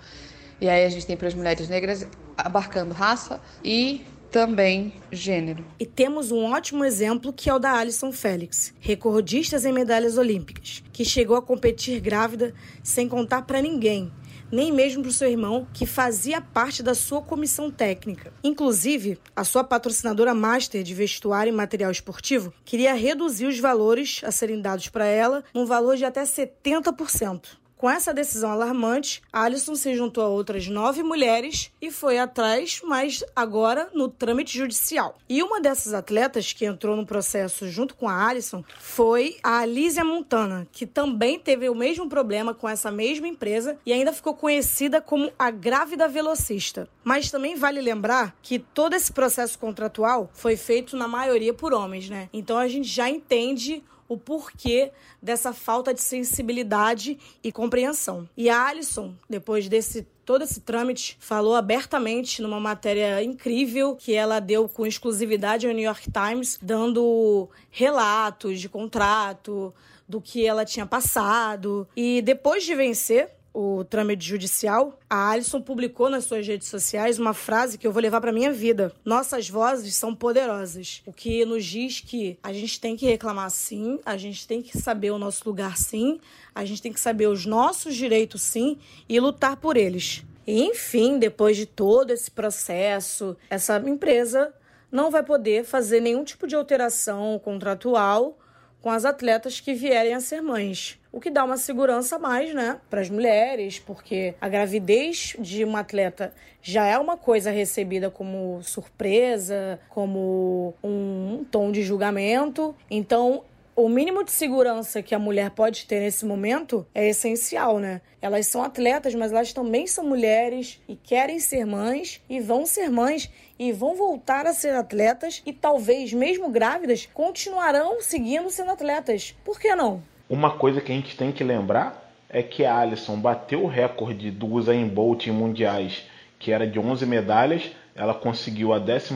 e aí a gente tem para as mulheres negras abarcando raça e também gênero. E temos um ótimo exemplo que é o da Alison Félix, recordista em medalhas olímpicas, que chegou a competir grávida sem contar para ninguém, nem mesmo para o seu irmão, que fazia parte da sua comissão técnica. Inclusive, a sua patrocinadora master de vestuário e material esportivo queria reduzir os valores a serem dados para ela, num valor de até 70%. Com essa decisão alarmante, Alison se juntou a outras nove mulheres e foi atrás, mas agora no trâmite judicial. E uma dessas atletas que entrou no processo junto com a Alison foi a Alísia Montana, que também teve o mesmo problema com essa mesma empresa e ainda ficou conhecida como a grávida velocista. Mas também vale lembrar que todo esse processo contratual foi feito na maioria por homens, né? Então a gente já entende o porquê dessa falta de sensibilidade e compreensão. E a Alison, depois desse todo esse trâmite, falou abertamente numa matéria incrível que ela deu com exclusividade ao New York Times, dando relatos de contrato, do que ela tinha passado. E depois de vencer, o trâmite judicial, a Alison publicou nas suas redes sociais uma frase que eu vou levar para minha vida. Nossas vozes são poderosas, o que nos diz que a gente tem que reclamar sim, a gente tem que saber o nosso lugar sim, a gente tem que saber os nossos direitos sim e lutar por eles. E, enfim, depois de todo esse processo, essa empresa não vai poder fazer nenhum tipo de alteração contratual com as atletas que vierem a ser mães. O que dá uma segurança mais, né, para as mulheres, porque a gravidez de uma atleta já é uma coisa recebida como surpresa, como um tom de julgamento. Então, o mínimo de segurança que a mulher pode ter nesse momento é essencial, né? Elas são atletas, mas elas também são mulheres e querem ser mães e vão ser mães e vão voltar a ser atletas e talvez, mesmo grávidas, continuarão seguindo sendo atletas. Por que não? Uma coisa que a gente tem que lembrar é que a Alison bateu o recorde do Usain Bolt em mundiais, que era de 11 medalhas. Ela conseguiu a 12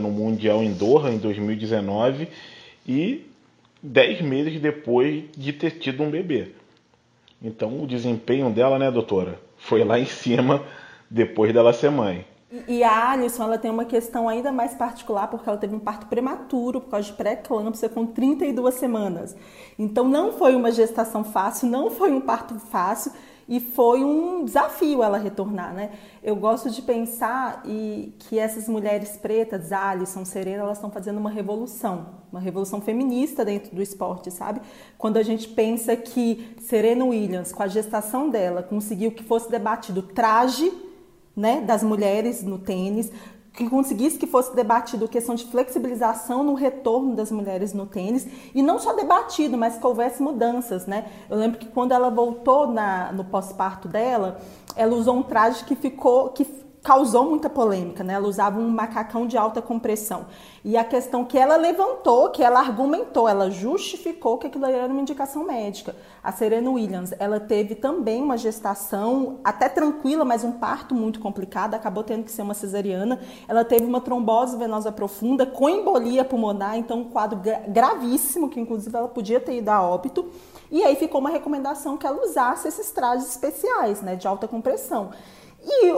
no Mundial em Doha em 2019 e dez meses depois de ter tido um bebê. Então o desempenho dela, né, doutora, foi lá em cima depois dela ser mãe. E a Alison, ela tem uma questão ainda mais particular, porque ela teve um parto prematuro, por causa de pré-eclâmpsia, com 32 semanas. Então, não foi uma gestação fácil, não foi um parto fácil, e foi um desafio ela retornar, né? Eu gosto de pensar e que essas mulheres pretas, Alison, Serena, elas estão fazendo uma revolução, uma revolução feminista dentro do esporte, sabe? Quando a gente pensa que Serena Williams, com a gestação dela, conseguiu que fosse debatido traje, né, das mulheres no tênis, que conseguisse que fosse debatido questão de flexibilização no retorno das mulheres no tênis e não só debatido, mas que houvesse mudanças, né? Eu lembro que quando ela voltou na, no pós-parto dela, ela usou um traje que ficou que causou muita polêmica, né? Ela usava um macacão de alta compressão. E a questão que ela levantou, que ela argumentou, ela justificou que aquilo era uma indicação médica. A Serena Williams, ela teve também uma gestação até tranquila, mas um parto muito complicado, acabou tendo que ser uma cesariana. Ela teve uma trombose venosa profunda com embolia pulmonar, então um quadro gravíssimo, que inclusive ela podia ter ido a óbito. E aí ficou uma recomendação que ela usasse esses trajes especiais, né, de alta compressão. E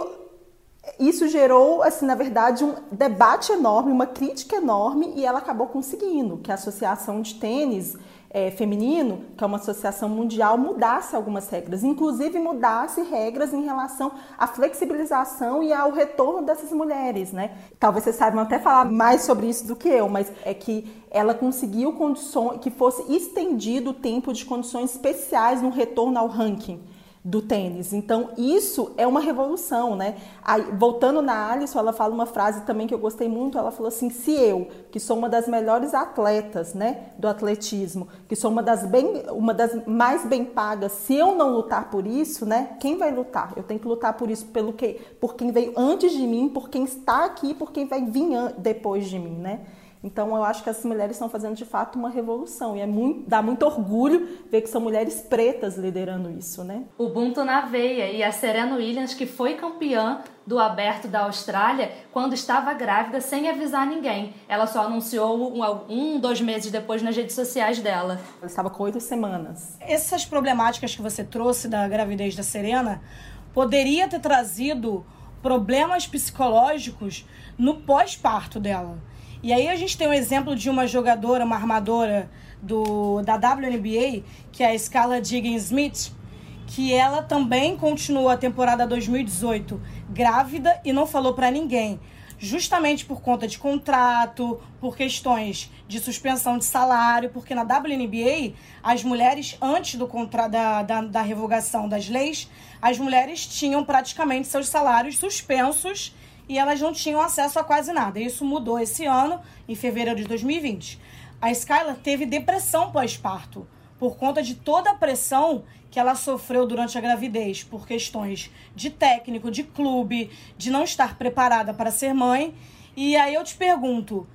isso gerou, assim, na verdade, um debate enorme, uma crítica enorme, e ela acabou conseguindo que a Associação de Tênis é, Feminino, que é uma associação mundial, mudasse algumas regras, inclusive mudasse regras em relação à flexibilização e ao retorno dessas mulheres, né? Talvez vocês saibam até falar mais sobre isso do que eu, mas é que ela conseguiu condições que fosse estendido o tempo de condições especiais no retorno ao ranking do tênis. Então, isso é uma revolução, né? Aí, voltando na Alisson, ela fala uma frase também que eu gostei muito, ela falou assim, se eu, que sou uma das melhores atletas, né, do atletismo, que sou uma das, bem, uma das mais bem pagas, se eu não lutar por isso, né, quem vai lutar? Eu tenho que lutar por isso, pelo que, por quem veio antes de mim, por quem está aqui, por quem vai vir depois de mim, né? Então eu acho que as mulheres estão fazendo de fato uma revolução e é muito, dá muito orgulho ver que são mulheres pretas liderando isso, né? Ubuntu na veia e a Serena Williams que foi campeã do aberto da Austrália quando estava grávida sem avisar ninguém. Ela só anunciou um, um dois meses depois nas redes sociais dela. Ela estava com oito semanas. Essas problemáticas que você trouxe da gravidez da Serena poderia ter trazido problemas psicológicos no pós-parto dela. E aí a gente tem um exemplo de uma jogadora, uma armadora do, da WNBA, que é a Scala Diggins Smith, que ela também continuou a temporada 2018 grávida e não falou para ninguém, justamente por conta de contrato, por questões de suspensão de salário, porque na WNBA as mulheres antes do contra, da, da, da revogação das leis, as mulheres tinham praticamente seus salários suspensos e elas não tinham acesso a quase nada. Isso mudou esse ano, em fevereiro de 2020. A Skylar teve depressão pós-parto por conta de toda a pressão que ela sofreu durante a gravidez, por questões de técnico, de clube, de não estar preparada para ser mãe. E aí eu te pergunto,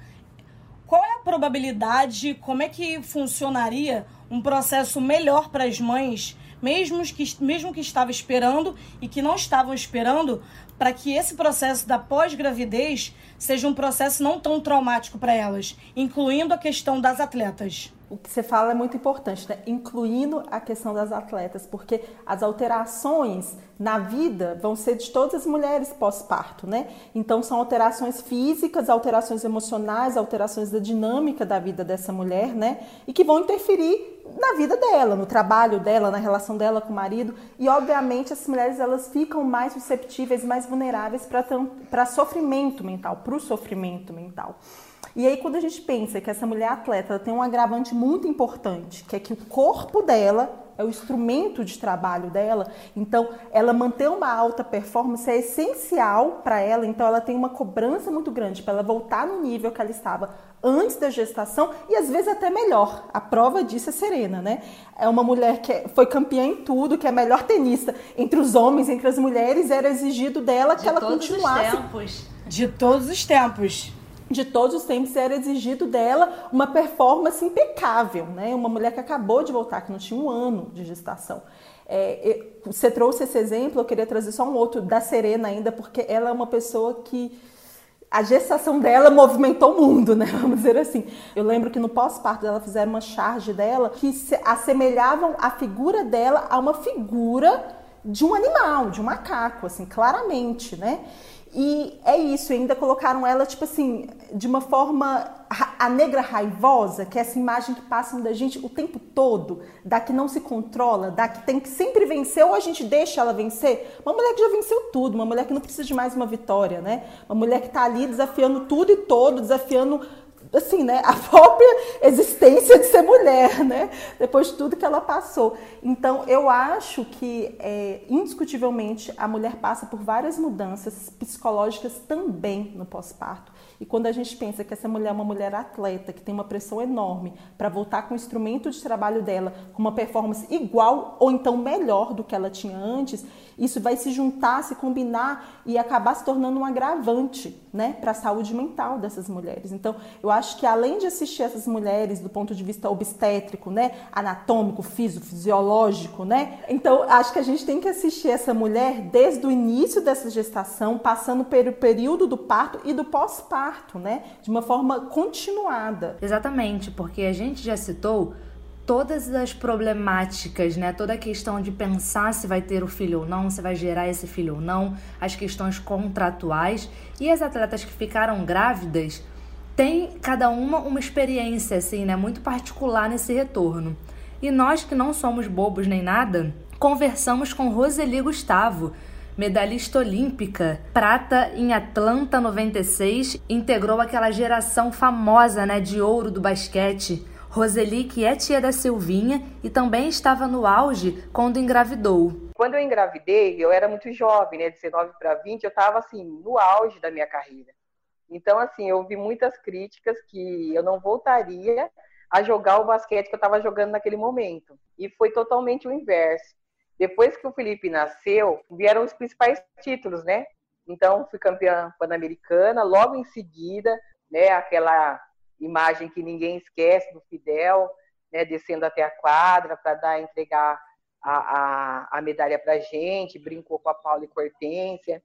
qual é a probabilidade, como é que funcionaria um processo melhor para as mães, mesmo que, mesmo que estava esperando e que não estavam esperando, para que esse processo da pós-gravidez seja um processo não tão traumático para elas, incluindo a questão das atletas. O que você fala é muito importante, né? incluindo a questão das atletas, porque as alterações na vida vão ser de todas as mulheres pós-parto, né? Então são alterações físicas, alterações emocionais, alterações da dinâmica da vida dessa mulher, né? E que vão interferir na vida dela, no trabalho dela, na relação dela com o marido. E obviamente as mulheres elas ficam mais susceptíveis, mais vulneráveis para sofrimento mental, para o sofrimento mental. E aí, quando a gente pensa que essa mulher atleta tem um agravante muito importante, que é que o corpo dela é o instrumento de trabalho dela, então ela manter uma alta performance é essencial para ela, então ela tem uma cobrança muito grande para ela voltar no nível que ela estava antes da gestação e às vezes até melhor. A prova disso é Serena, né? É uma mulher que foi campeã em tudo, que é a melhor tenista entre os homens, entre as mulheres, era exigido dela que de ela todos continuasse. Os tempos. De todos os tempos de todos os tempos era exigido dela uma performance impecável, né? Uma mulher que acabou de voltar, que não tinha um ano de gestação. É, você trouxe esse exemplo, eu queria trazer só um outro da Serena ainda, porque ela é uma pessoa que a gestação dela movimentou o mundo, né? Vamos dizer assim. Eu lembro que no pós-parto dela fizeram uma charge dela que assemelhavam a figura dela a uma figura de um animal, de um macaco, assim, claramente, né? E é isso, ainda colocaram ela, tipo assim, de uma forma. A negra raivosa, que é essa imagem que passa da gente o tempo todo, da que não se controla, da que tem que sempre vencer, ou a gente deixa ela vencer. Uma mulher que já venceu tudo, uma mulher que não precisa de mais uma vitória, né? Uma mulher que tá ali desafiando tudo e todo, desafiando assim, né, a própria existência de ser mulher, né, depois de tudo que ela passou. Então, eu acho que, é, indiscutivelmente, a mulher passa por várias mudanças psicológicas também no pós-parto. E quando a gente pensa que essa mulher é uma mulher atleta, que tem uma pressão enorme para voltar com o instrumento de trabalho dela com uma performance igual ou então melhor do que ela tinha antes, isso vai se juntar, se combinar e acabar se tornando um agravante, né, para a saúde mental dessas mulheres. Então, eu acho que além de assistir essas mulheres do ponto de vista obstétrico, né, anatômico, físico, fisiológico, né, então acho que a gente tem que assistir essa mulher desde o início dessa gestação, passando pelo período do parto e do pós-parto, né, de uma forma continuada. Exatamente, porque a gente já citou todas as problemáticas, né? Toda a questão de pensar se vai ter o filho ou não, se vai gerar esse filho ou não, as questões contratuais e as atletas que ficaram grávidas têm cada uma uma experiência assim, né, muito particular nesse retorno. E nós que não somos bobos nem nada, conversamos com Roseli Gustavo, medalhista olímpica, prata em Atlanta 96, integrou aquela geração famosa, né, de ouro do basquete. Roseli, que é tia da Silvinha e também estava no auge quando engravidou. Quando eu engravidei, eu era muito jovem, né, 19 para 20, eu estava assim, no auge da minha carreira. Então, assim, eu vi muitas críticas que eu não voltaria a jogar o basquete que eu estava jogando naquele momento. E foi totalmente o inverso. Depois que o Felipe nasceu, vieram os principais títulos, né? Então, fui campeã pan-americana, logo em seguida, né, aquela imagem que ninguém esquece do Fidel, né, descendo até a quadra para dar entregar a, a, a medalha para a gente, brincou com a Paula e com a Hortência.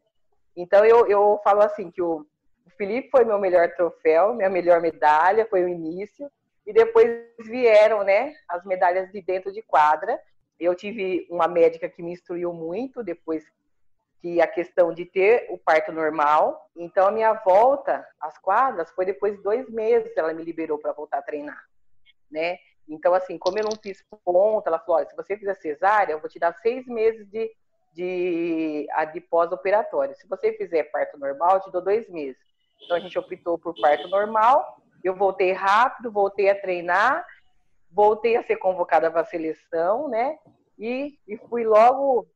Então eu, eu falo assim que o, o Felipe foi meu melhor troféu, minha melhor medalha, foi o início, e depois vieram né, as medalhas de dentro de quadra. Eu tive uma médica que me instruiu muito depois que a questão de ter o parto normal. Então, a minha volta às quadras foi depois de dois meses ela me liberou para voltar a treinar, né? Então, assim, como eu não fiz ponta, ela falou: olha, se você fizer cesárea, eu vou te dar seis meses de, de, de pós-operatório. Se você fizer parto normal, eu te dou dois meses. Então, a gente optou por parto normal. Eu voltei rápido, voltei a treinar, voltei a ser convocada para a seleção, né? E, e fui logo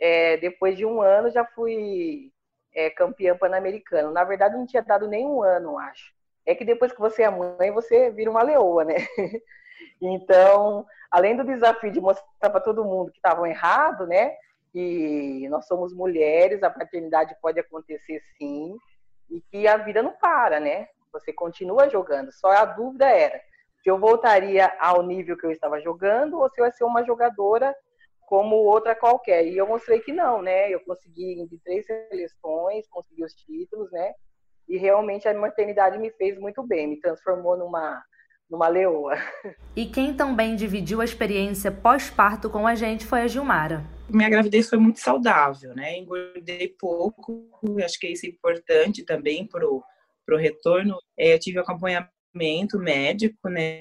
é, depois de um ano já fui é, campeã pan-americana. Na verdade, não tinha dado nem um ano, acho. É que depois que você é mãe, você vira uma leoa, né? então, além do desafio de mostrar para todo mundo que estavam errado, né? Que nós somos mulheres, a paternidade pode acontecer sim, e que a vida não para, né? Você continua jogando. Só a dúvida era se eu voltaria ao nível que eu estava jogando ou se eu ia ser uma jogadora como outra qualquer. E eu mostrei que não, né? Eu consegui de três seleções, consegui os títulos, né? E realmente a maternidade me fez muito bem, me transformou numa numa leoa. E quem também dividiu a experiência pós-parto com a gente foi a Gilmara. Minha gravidez foi muito saudável, né? Engordei pouco, acho que isso é importante também pro pro retorno. É, eu tive acompanhamento médico, né,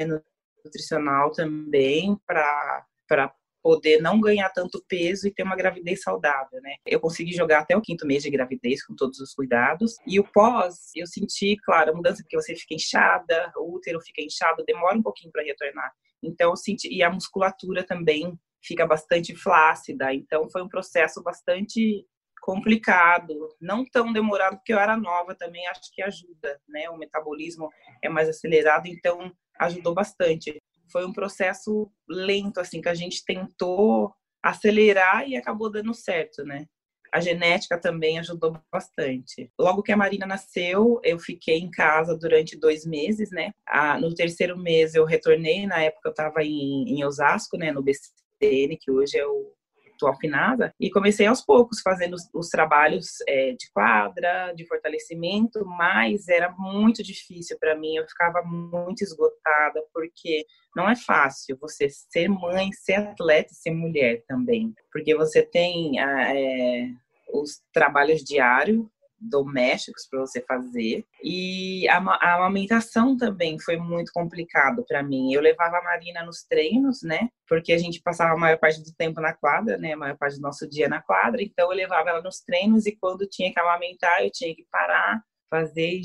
nutricional também para para poder não ganhar tanto peso e ter uma gravidez saudável, né? Eu consegui jogar até o quinto mês de gravidez com todos os cuidados. E o pós, eu senti, claro, a mudança porque você fica inchada, o útero fica inchado, demora um pouquinho para retornar. Então eu senti e a musculatura também fica bastante flácida. Então foi um processo bastante complicado, não tão demorado porque eu era nova também, acho que ajuda, né? O metabolismo é mais acelerado, então ajudou bastante foi um processo lento, assim, que a gente tentou acelerar e acabou dando certo, né? A genética também ajudou bastante. Logo que a Marina nasceu, eu fiquei em casa durante dois meses, né? Ah, no terceiro mês eu retornei, na época eu estava em, em Osasco, né? No BCN, que hoje é o atual Finasa, e comecei aos poucos fazendo os, os trabalhos é, de quadra, de fortalecimento, mas era muito difícil para mim, eu ficava muito esgotada, porque não é fácil você ser mãe, ser atleta e ser mulher também, porque você tem é, os trabalhos diários, domésticos para você fazer. E a, a, amamentação também foi muito complicado para mim. Eu levava a Marina nos treinos, né? Porque a gente passava a maior parte do tempo na quadra, né? A maior parte do nosso dia na quadra. Então eu levava ela nos treinos e quando tinha que amamentar, eu tinha que parar, fazer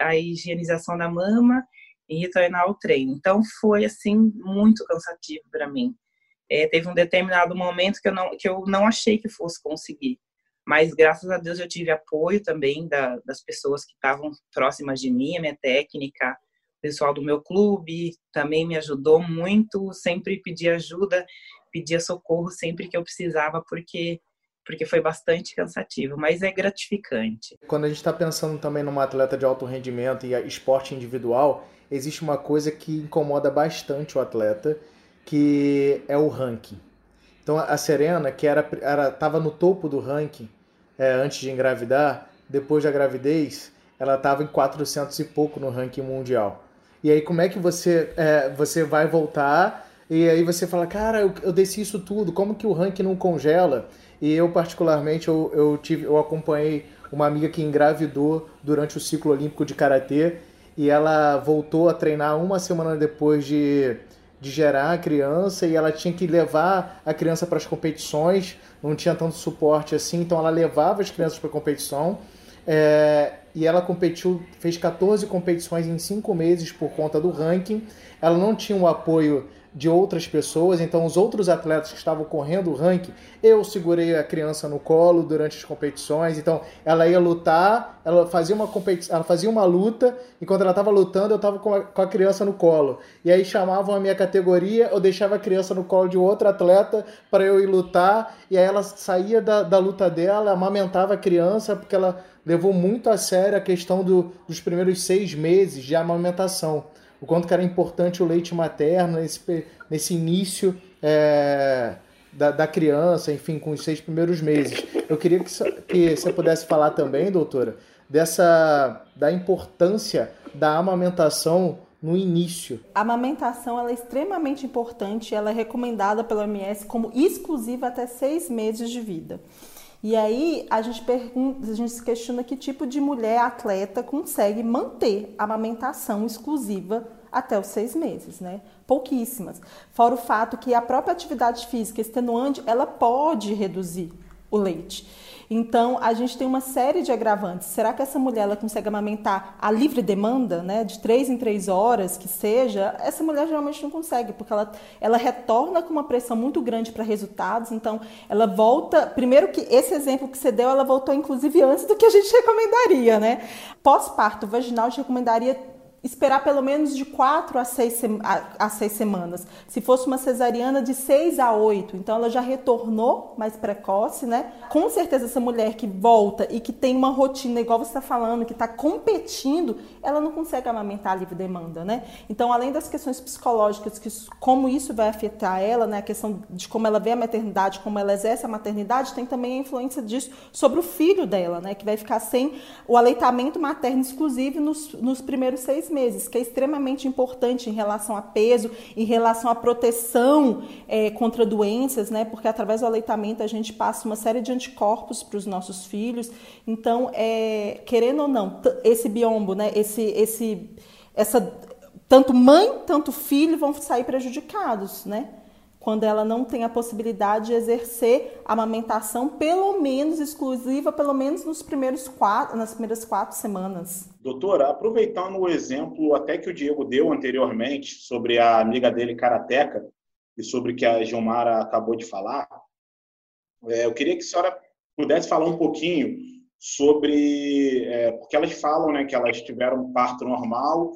a higienização da mama e retornar ao treino. Então foi assim muito cansativo para mim. É, teve um determinado momento que eu não que eu não achei que fosse conseguir mas graças a Deus eu tive apoio também da, das pessoas que estavam próximas de mim, a minha técnica, o pessoal do meu clube também me ajudou muito, sempre pedi ajuda, pedia socorro sempre que eu precisava, porque porque foi bastante cansativo, mas é gratificante. Quando a gente está pensando também numa atleta de alto rendimento e esporte individual, existe uma coisa que incomoda bastante o atleta, que é o ranking. Então a Serena, que era estava no topo do ranking é, antes de engravidar, depois da gravidez, ela estava em 400 e pouco no ranking mundial. E aí como é que você é, você vai voltar e aí você fala, cara, eu, eu desci isso tudo, como que o ranking não congela? E eu, particularmente, eu, eu, tive, eu acompanhei uma amiga que engravidou durante o ciclo olímpico de karatê e ela voltou a treinar uma semana depois de, de gerar a criança e ela tinha que levar a criança para as competições, não tinha tanto suporte assim, então ela levava as crianças para competição. É, e ela competiu, fez 14 competições em 5 meses por conta do ranking. Ela não tinha o apoio de outras pessoas, então os outros atletas que estavam correndo o ranking, eu segurei a criança no colo durante as competições, então ela ia lutar, ela fazia uma competição, ela fazia uma luta, e quando ela estava lutando, eu estava com, com, a criança no colo. E aí chamavam a minha categoria, eu deixava a criança no colo de outro atleta para eu ir lutar, e aí ela saía da, da luta dela, amamentava a criança, porque ela levou muito a sério a questão do, dos primeiros seis meses de amamentação o quanto que era importante o leite materno nesse, nesse início é, da, da, criança, enfim, com os seis primeiros meses. Eu queria que, que você pudesse falar também, doutora, dessa da importância da amamentação no início. A amamentação ela é extremamente importante, ela é recomendada pelo OMS como exclusiva até seis meses de vida. E aí a gente pergunta, a gente se questiona que tipo de mulher atleta consegue manter a amamentação exclusiva até os seis meses, né? Pouquíssimas. Fora o fato que a própria atividade física extenuante, ela pode reduzir o leite. Então, a gente tem uma série de agravantes. Será que essa mulher ela consegue amamentar a livre demanda, né, de três em três horas, que seja? Essa mulher geralmente não consegue, porque ela, ela retorna com uma pressão muito grande para resultados. Então, ela volta. Primeiro, que esse exemplo que você deu, ela voltou inclusive antes do que a gente recomendaria, né? Pós-parto vaginal, a gente recomendaria esperar pelo menos de 4 a 6, a, 6 semanas. Se fosse uma cesariana, de 6 a 8. Então, ela já retornou mais precoce, né? Com certeza, essa mulher que volta e que tem uma rotina, igual você está falando, que está competindo, ela não consegue amamentar a livre demanda, né? Então, além das questões psicológicas, que como isso vai afetar ela, né? A questão de como ela vê a maternidade, como ela exerce a maternidade, tem também a influência disso sobre o filho dela, né? Que vai ficar sem o aleitamento materno exclusivo nos, nos primeiros seis meses que é extremamente importante em relação a peso, em relação à proteção é, contra doenças, né? Porque através do aleitamento a gente passa uma série de anticorpos para os nossos filhos. Então, é, querendo ou não, esse biombo, né? Esse, esse, essa, tanto mãe, tanto filho vão sair prejudicados, né? quando ela não tem a possibilidade de exercer a amamentação, pelo menos exclusiva, pelo menos nos primeiros quatro, nas primeiras quatro semanas. Doutora, aproveitando o exemplo até que o Diego deu anteriormente sobre a amiga dele karateca e sobre o que a Gilmara acabou de falar, é, eu queria que a senhora pudesse falar um pouquinho sobre é, porque elas falam, né, que elas tiveram parto normal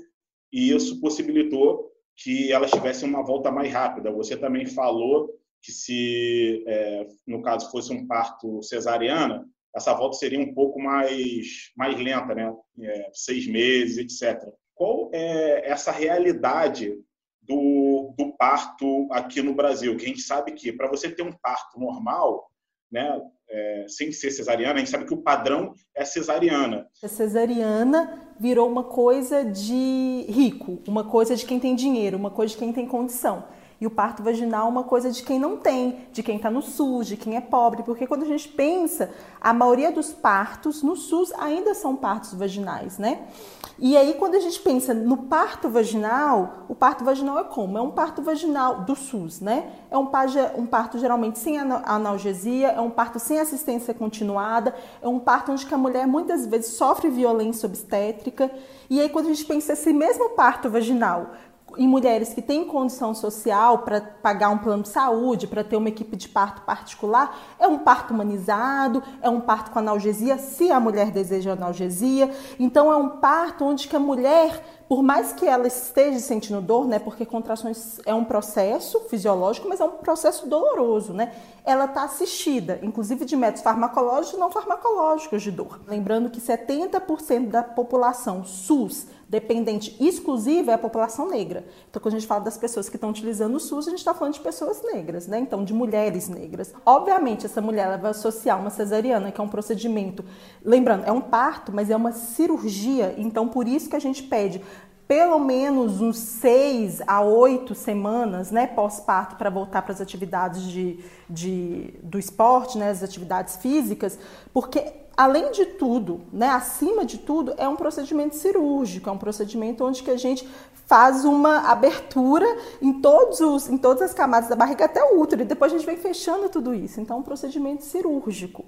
e isso possibilitou que elas tivessem uma volta mais rápida. Você também falou que se, é, no caso, fosse um parto cesariana, essa volta seria um pouco mais, mais lenta, né? É, seis meses, etc. Qual é essa realidade do, do parto aqui no Brasil? Que a gente sabe que para você ter um parto normal, né, é, sem ser cesariana, a gente sabe que o padrão é cesariana. A cesariana virou uma coisa de rico, uma coisa de quem tem dinheiro, uma coisa de quem tem condição. E o parto vaginal é uma coisa de quem não tem, de quem está no SUS, de quem é pobre, porque quando a gente pensa, a maioria dos partos no SUS ainda são partos vaginais, né? E aí, quando a gente pensa no parto vaginal, o parto vaginal é como? É um parto vaginal do SUS, né? É um, um parto geralmente sem analgesia, é um parto sem assistência continuada, é um parto onde a mulher muitas vezes sofre violência obstétrica. E aí, quando a gente pensa esse mesmo parto vaginal em mulheres que têm condição social para pagar um plano de saúde, para ter uma equipe de parto particular, é um parto humanizado, é um parto com analgesia, se a mulher deseja analgesia. Então é um parto onde que a mulher por mais que ela esteja sentindo dor, né, porque contrações é um processo fisiológico, mas é um processo doloroso, né? Ela está assistida, inclusive de métodos farmacológicos e não farmacológicos de dor. Lembrando que 70% da população SUS dependente exclusiva é a população negra. Então, quando a gente fala das pessoas que estão utilizando o SUS, a gente está falando de pessoas negras, né? Então, de mulheres negras. Obviamente, essa mulher ela vai associar uma cesariana, que é um procedimento. Lembrando, é um parto, mas é uma cirurgia. Então, por isso que a gente pede pelo menos uns seis a oito semanas né, pós-parto para voltar para as atividades de, de, do esporte, né, as atividades físicas, porque além de tudo, né, acima de tudo, é um procedimento cirúrgico, é um procedimento onde que a gente faz uma abertura em, todos os, em todas as camadas da barriga até o útero, e depois a gente vem fechando tudo isso. Então, é um procedimento cirúrgico.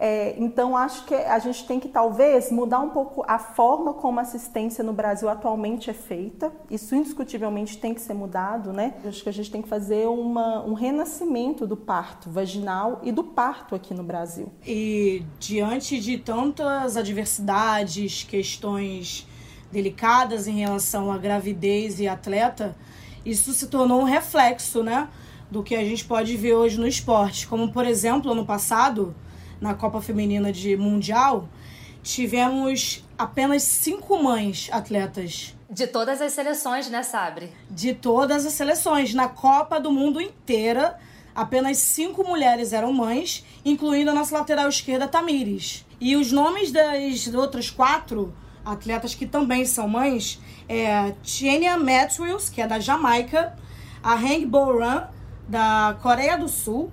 É, então, acho que a gente tem que talvez mudar um pouco a forma como a assistência no Brasil atualmente é feita. Isso indiscutivelmente tem que ser mudado, né? Acho que a gente tem que fazer uma, um renascimento do parto vaginal e do parto aqui no Brasil. E diante de tantas adversidades, questões delicadas em relação à gravidez e atleta, isso se tornou um reflexo, né? Do que a gente pode ver hoje no esporte. Como, por exemplo, ano passado na Copa Feminina de Mundial, tivemos apenas cinco mães atletas. De todas as seleções, né, Sabre? De todas as seleções. Na Copa do Mundo inteira, apenas cinco mulheres eram mães, incluindo a nossa lateral esquerda, Tamires. E os nomes das outras quatro atletas que também são mães é Tienia Matthews, que é da Jamaica, a Hang Boran, da Coreia do Sul,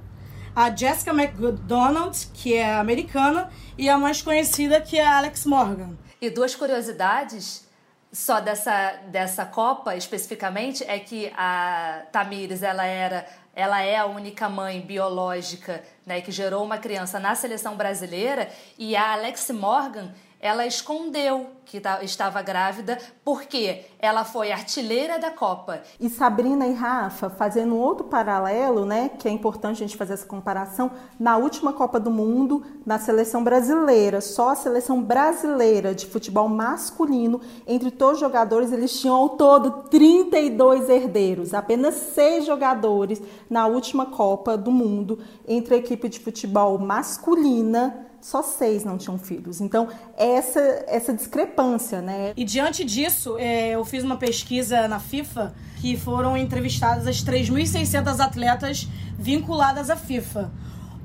a Jessica McDonald, que é americana, e a mais conhecida, que é a Alex Morgan. E duas curiosidades só dessa, dessa Copa especificamente é que a Tamires ela era ela é a única mãe biológica né, que gerou uma criança na seleção brasileira e a Alex Morgan ela escondeu que estava grávida porque ela foi artilheira da Copa. E Sabrina e Rafa, fazendo outro paralelo, né, que é importante a gente fazer essa comparação, na última Copa do Mundo, na seleção brasileira, só a seleção brasileira de futebol masculino, entre todos os jogadores, eles tinham ao todo 32 herdeiros, apenas seis jogadores na última Copa do Mundo entre a equipe de futebol masculina só seis não tinham filhos. Então, essa, essa discrepância, né? E diante disso, é, eu fiz uma pesquisa na FIFA que foram entrevistadas as 3.600 atletas vinculadas à FIFA,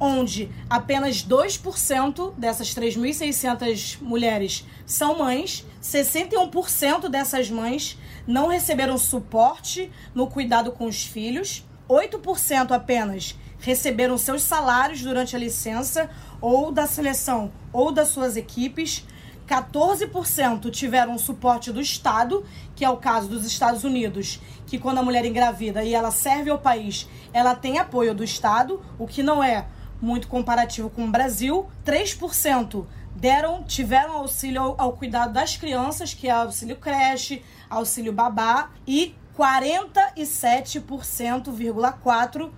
onde apenas 2% dessas 3.600 mulheres são mães, 61% dessas mães não receberam suporte no cuidado com os filhos, 8% apenas receberam seus salários durante a licença ou da seleção ou das suas equipes. 14% tiveram suporte do Estado, que é o caso dos Estados Unidos, que quando a mulher engravida e ela serve ao país, ela tem apoio do Estado, o que não é muito comparativo com o Brasil. 3% deram, tiveram auxílio ao, ao cuidado das crianças, que é auxílio creche, auxílio babá, e 47,4%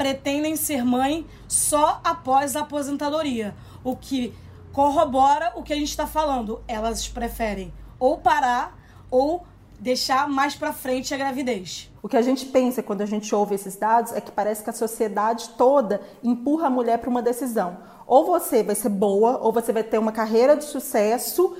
pretendem ser mãe só após a aposentadoria, o que corrobora o que a gente está falando. Elas preferem ou parar ou deixar mais para frente a gravidez. O que a gente pensa quando a gente ouve esses dados é que parece que a sociedade toda empurra a mulher para uma decisão. Ou você vai ser boa, ou você vai ter uma carreira de sucesso,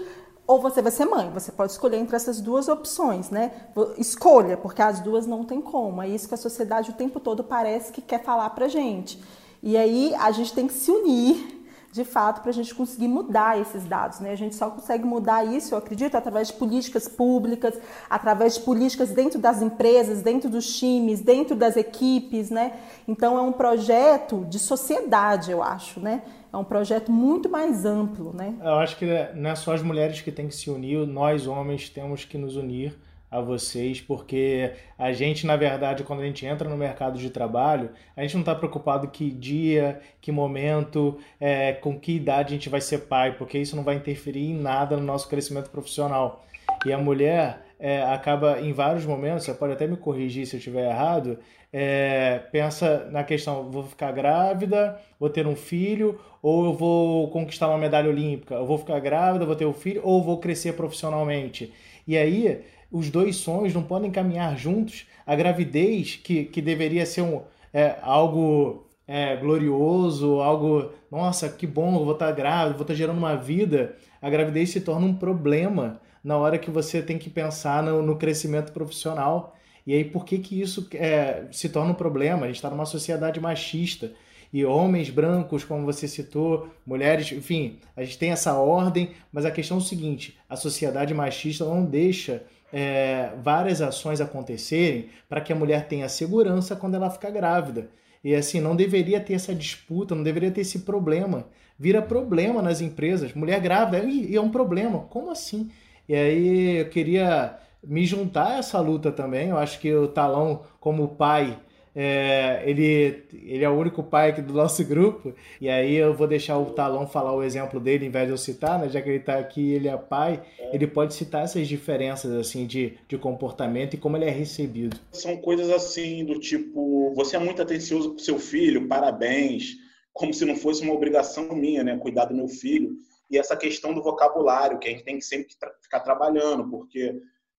ou você vai ser mãe. Você pode escolher entre essas duas opções, né? Escolha, porque as duas não tem como. É isso que a sociedade o tempo todo parece que quer falar pra gente. E aí a gente tem que se unir, de fato, para a gente conseguir mudar esses dados, né? A gente só consegue mudar isso, eu acredito, através de políticas públicas, através de políticas dentro das empresas, dentro dos times, dentro das equipes, né? Então é um projeto de sociedade, eu acho, né? É um projeto muito mais amplo, né? Eu acho que não é só as mulheres que têm que se unir, nós homens temos que nos unir a vocês, porque a gente, na verdade, quando a gente entra no mercado de trabalho, a gente não está preocupado que dia, que momento, é, com que idade a gente vai ser pai, porque isso não vai interferir em nada no nosso crescimento profissional. E a mulher é, acaba, em vários momentos, você pode até me corrigir se eu estiver errado, é, pensa na questão: vou ficar grávida, vou ter um filho, ou eu vou conquistar uma medalha olímpica, eu vou ficar grávida, vou ter um filho, ou vou crescer profissionalmente. E aí, os dois sonhos não podem caminhar juntos. A gravidez, que, que deveria ser um, é, algo é, glorioso, algo, nossa, que bom, eu vou estar grávida, vou estar gerando uma vida, a gravidez se torna um problema na hora que você tem que pensar no, no crescimento profissional. E aí, por que, que isso é, se torna um problema? A gente está numa sociedade machista. E homens brancos, como você citou, mulheres, enfim, a gente tem essa ordem, mas a questão é o seguinte: a sociedade machista não deixa é, várias ações acontecerem para que a mulher tenha segurança quando ela ficar grávida. E assim, não deveria ter essa disputa, não deveria ter esse problema. Vira problema nas empresas. Mulher grávida, e é um problema. Como assim? E aí eu queria me juntar a essa luta também. Eu acho que o Talão, como pai, é, ele, ele é o único pai aqui do nosso grupo, e aí eu vou deixar o Talão falar o exemplo dele, em vez de eu citar, né? já que ele está aqui ele é pai, ele pode citar essas diferenças assim de, de comportamento e como ele é recebido. São coisas assim do tipo, você é muito atencioso com seu filho, parabéns, como se não fosse uma obrigação minha, né? Cuidar do meu filho. E essa questão do vocabulário, que a gente tem que sempre ficar trabalhando, porque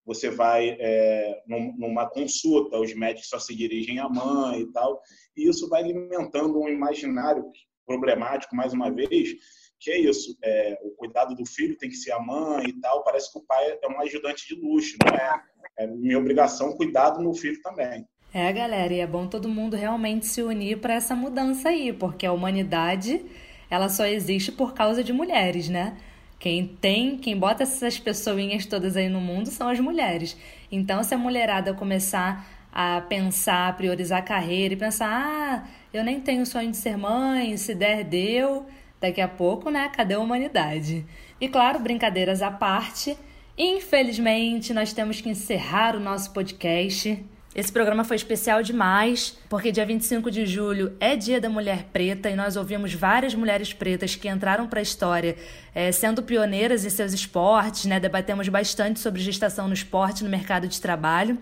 você vai é, numa consulta, os médicos só se dirigem à mãe e tal, e isso vai alimentando um imaginário problemático, mais uma vez, que é isso, é, o cuidado do filho tem que ser a mãe e tal, parece que o pai é um ajudante de luxo, não é? É minha obrigação cuidar do meu filho também. É, galera, e é bom todo mundo realmente se unir para essa mudança aí, porque a humanidade, ela só existe por causa de mulheres, né? Quem tem, quem bota essas pessoinhas todas aí no mundo são as mulheres. Então, se a mulherada começar a pensar, a priorizar a carreira e pensar, ah, eu nem tenho sonho de ser mãe, se der, deu, daqui a pouco, né? Cadê a humanidade? E claro, brincadeiras à parte, infelizmente nós temos que encerrar o nosso podcast. Esse programa foi especial demais, porque dia 25 de julho é Dia da Mulher Preta e nós ouvimos várias mulheres pretas que entraram para a história é, sendo pioneiras em seus esportes, né? Debatemos bastante sobre gestação no esporte, no mercado de trabalho.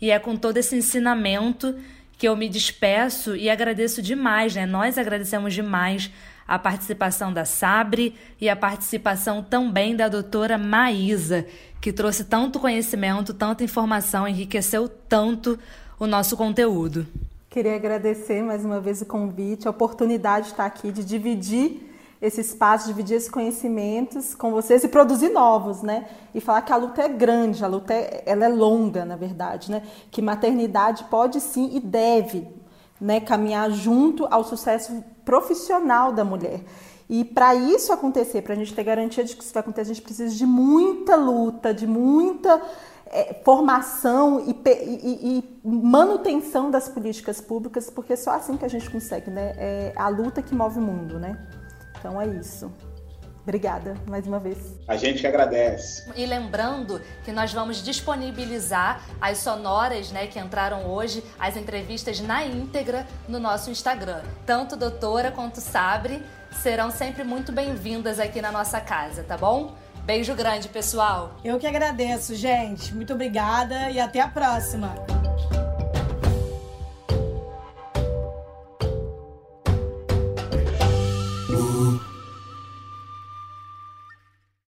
E é com todo esse ensinamento que eu me despeço e agradeço demais, né? Nós agradecemos demais a participação da Sabre e a participação também da doutora Maísa, que trouxe tanto conhecimento, tanta informação, enriqueceu tanto o nosso conteúdo. Queria agradecer mais uma vez o convite, a oportunidade de estar aqui, de dividir esse espaço, dividir esses conhecimentos com vocês e produzir novos, né? E falar que a luta é grande, a luta é, ela é longa, na verdade, né? Que maternidade pode sim e deve né, caminhar junto ao sucesso profissional da mulher. E para isso acontecer, para a gente ter garantia de que isso vai acontecer, a gente precisa de muita luta, de muita é, formação e, e, e, manutenção das políticas públicas, porque é só assim que a gente consegue, né? É a luta que move o mundo, né? Então é isso. Obrigada mais uma vez. A gente que agradece. E lembrando que nós vamos disponibilizar as sonoras né, que entraram hoje, as entrevistas na íntegra no nosso Instagram. Tanto doutora quanto Sabre serão sempre muito bem-vindas aqui na nossa casa, tá bom? Beijo grande, pessoal. Eu que agradeço, gente. Muito obrigada e até a próxima.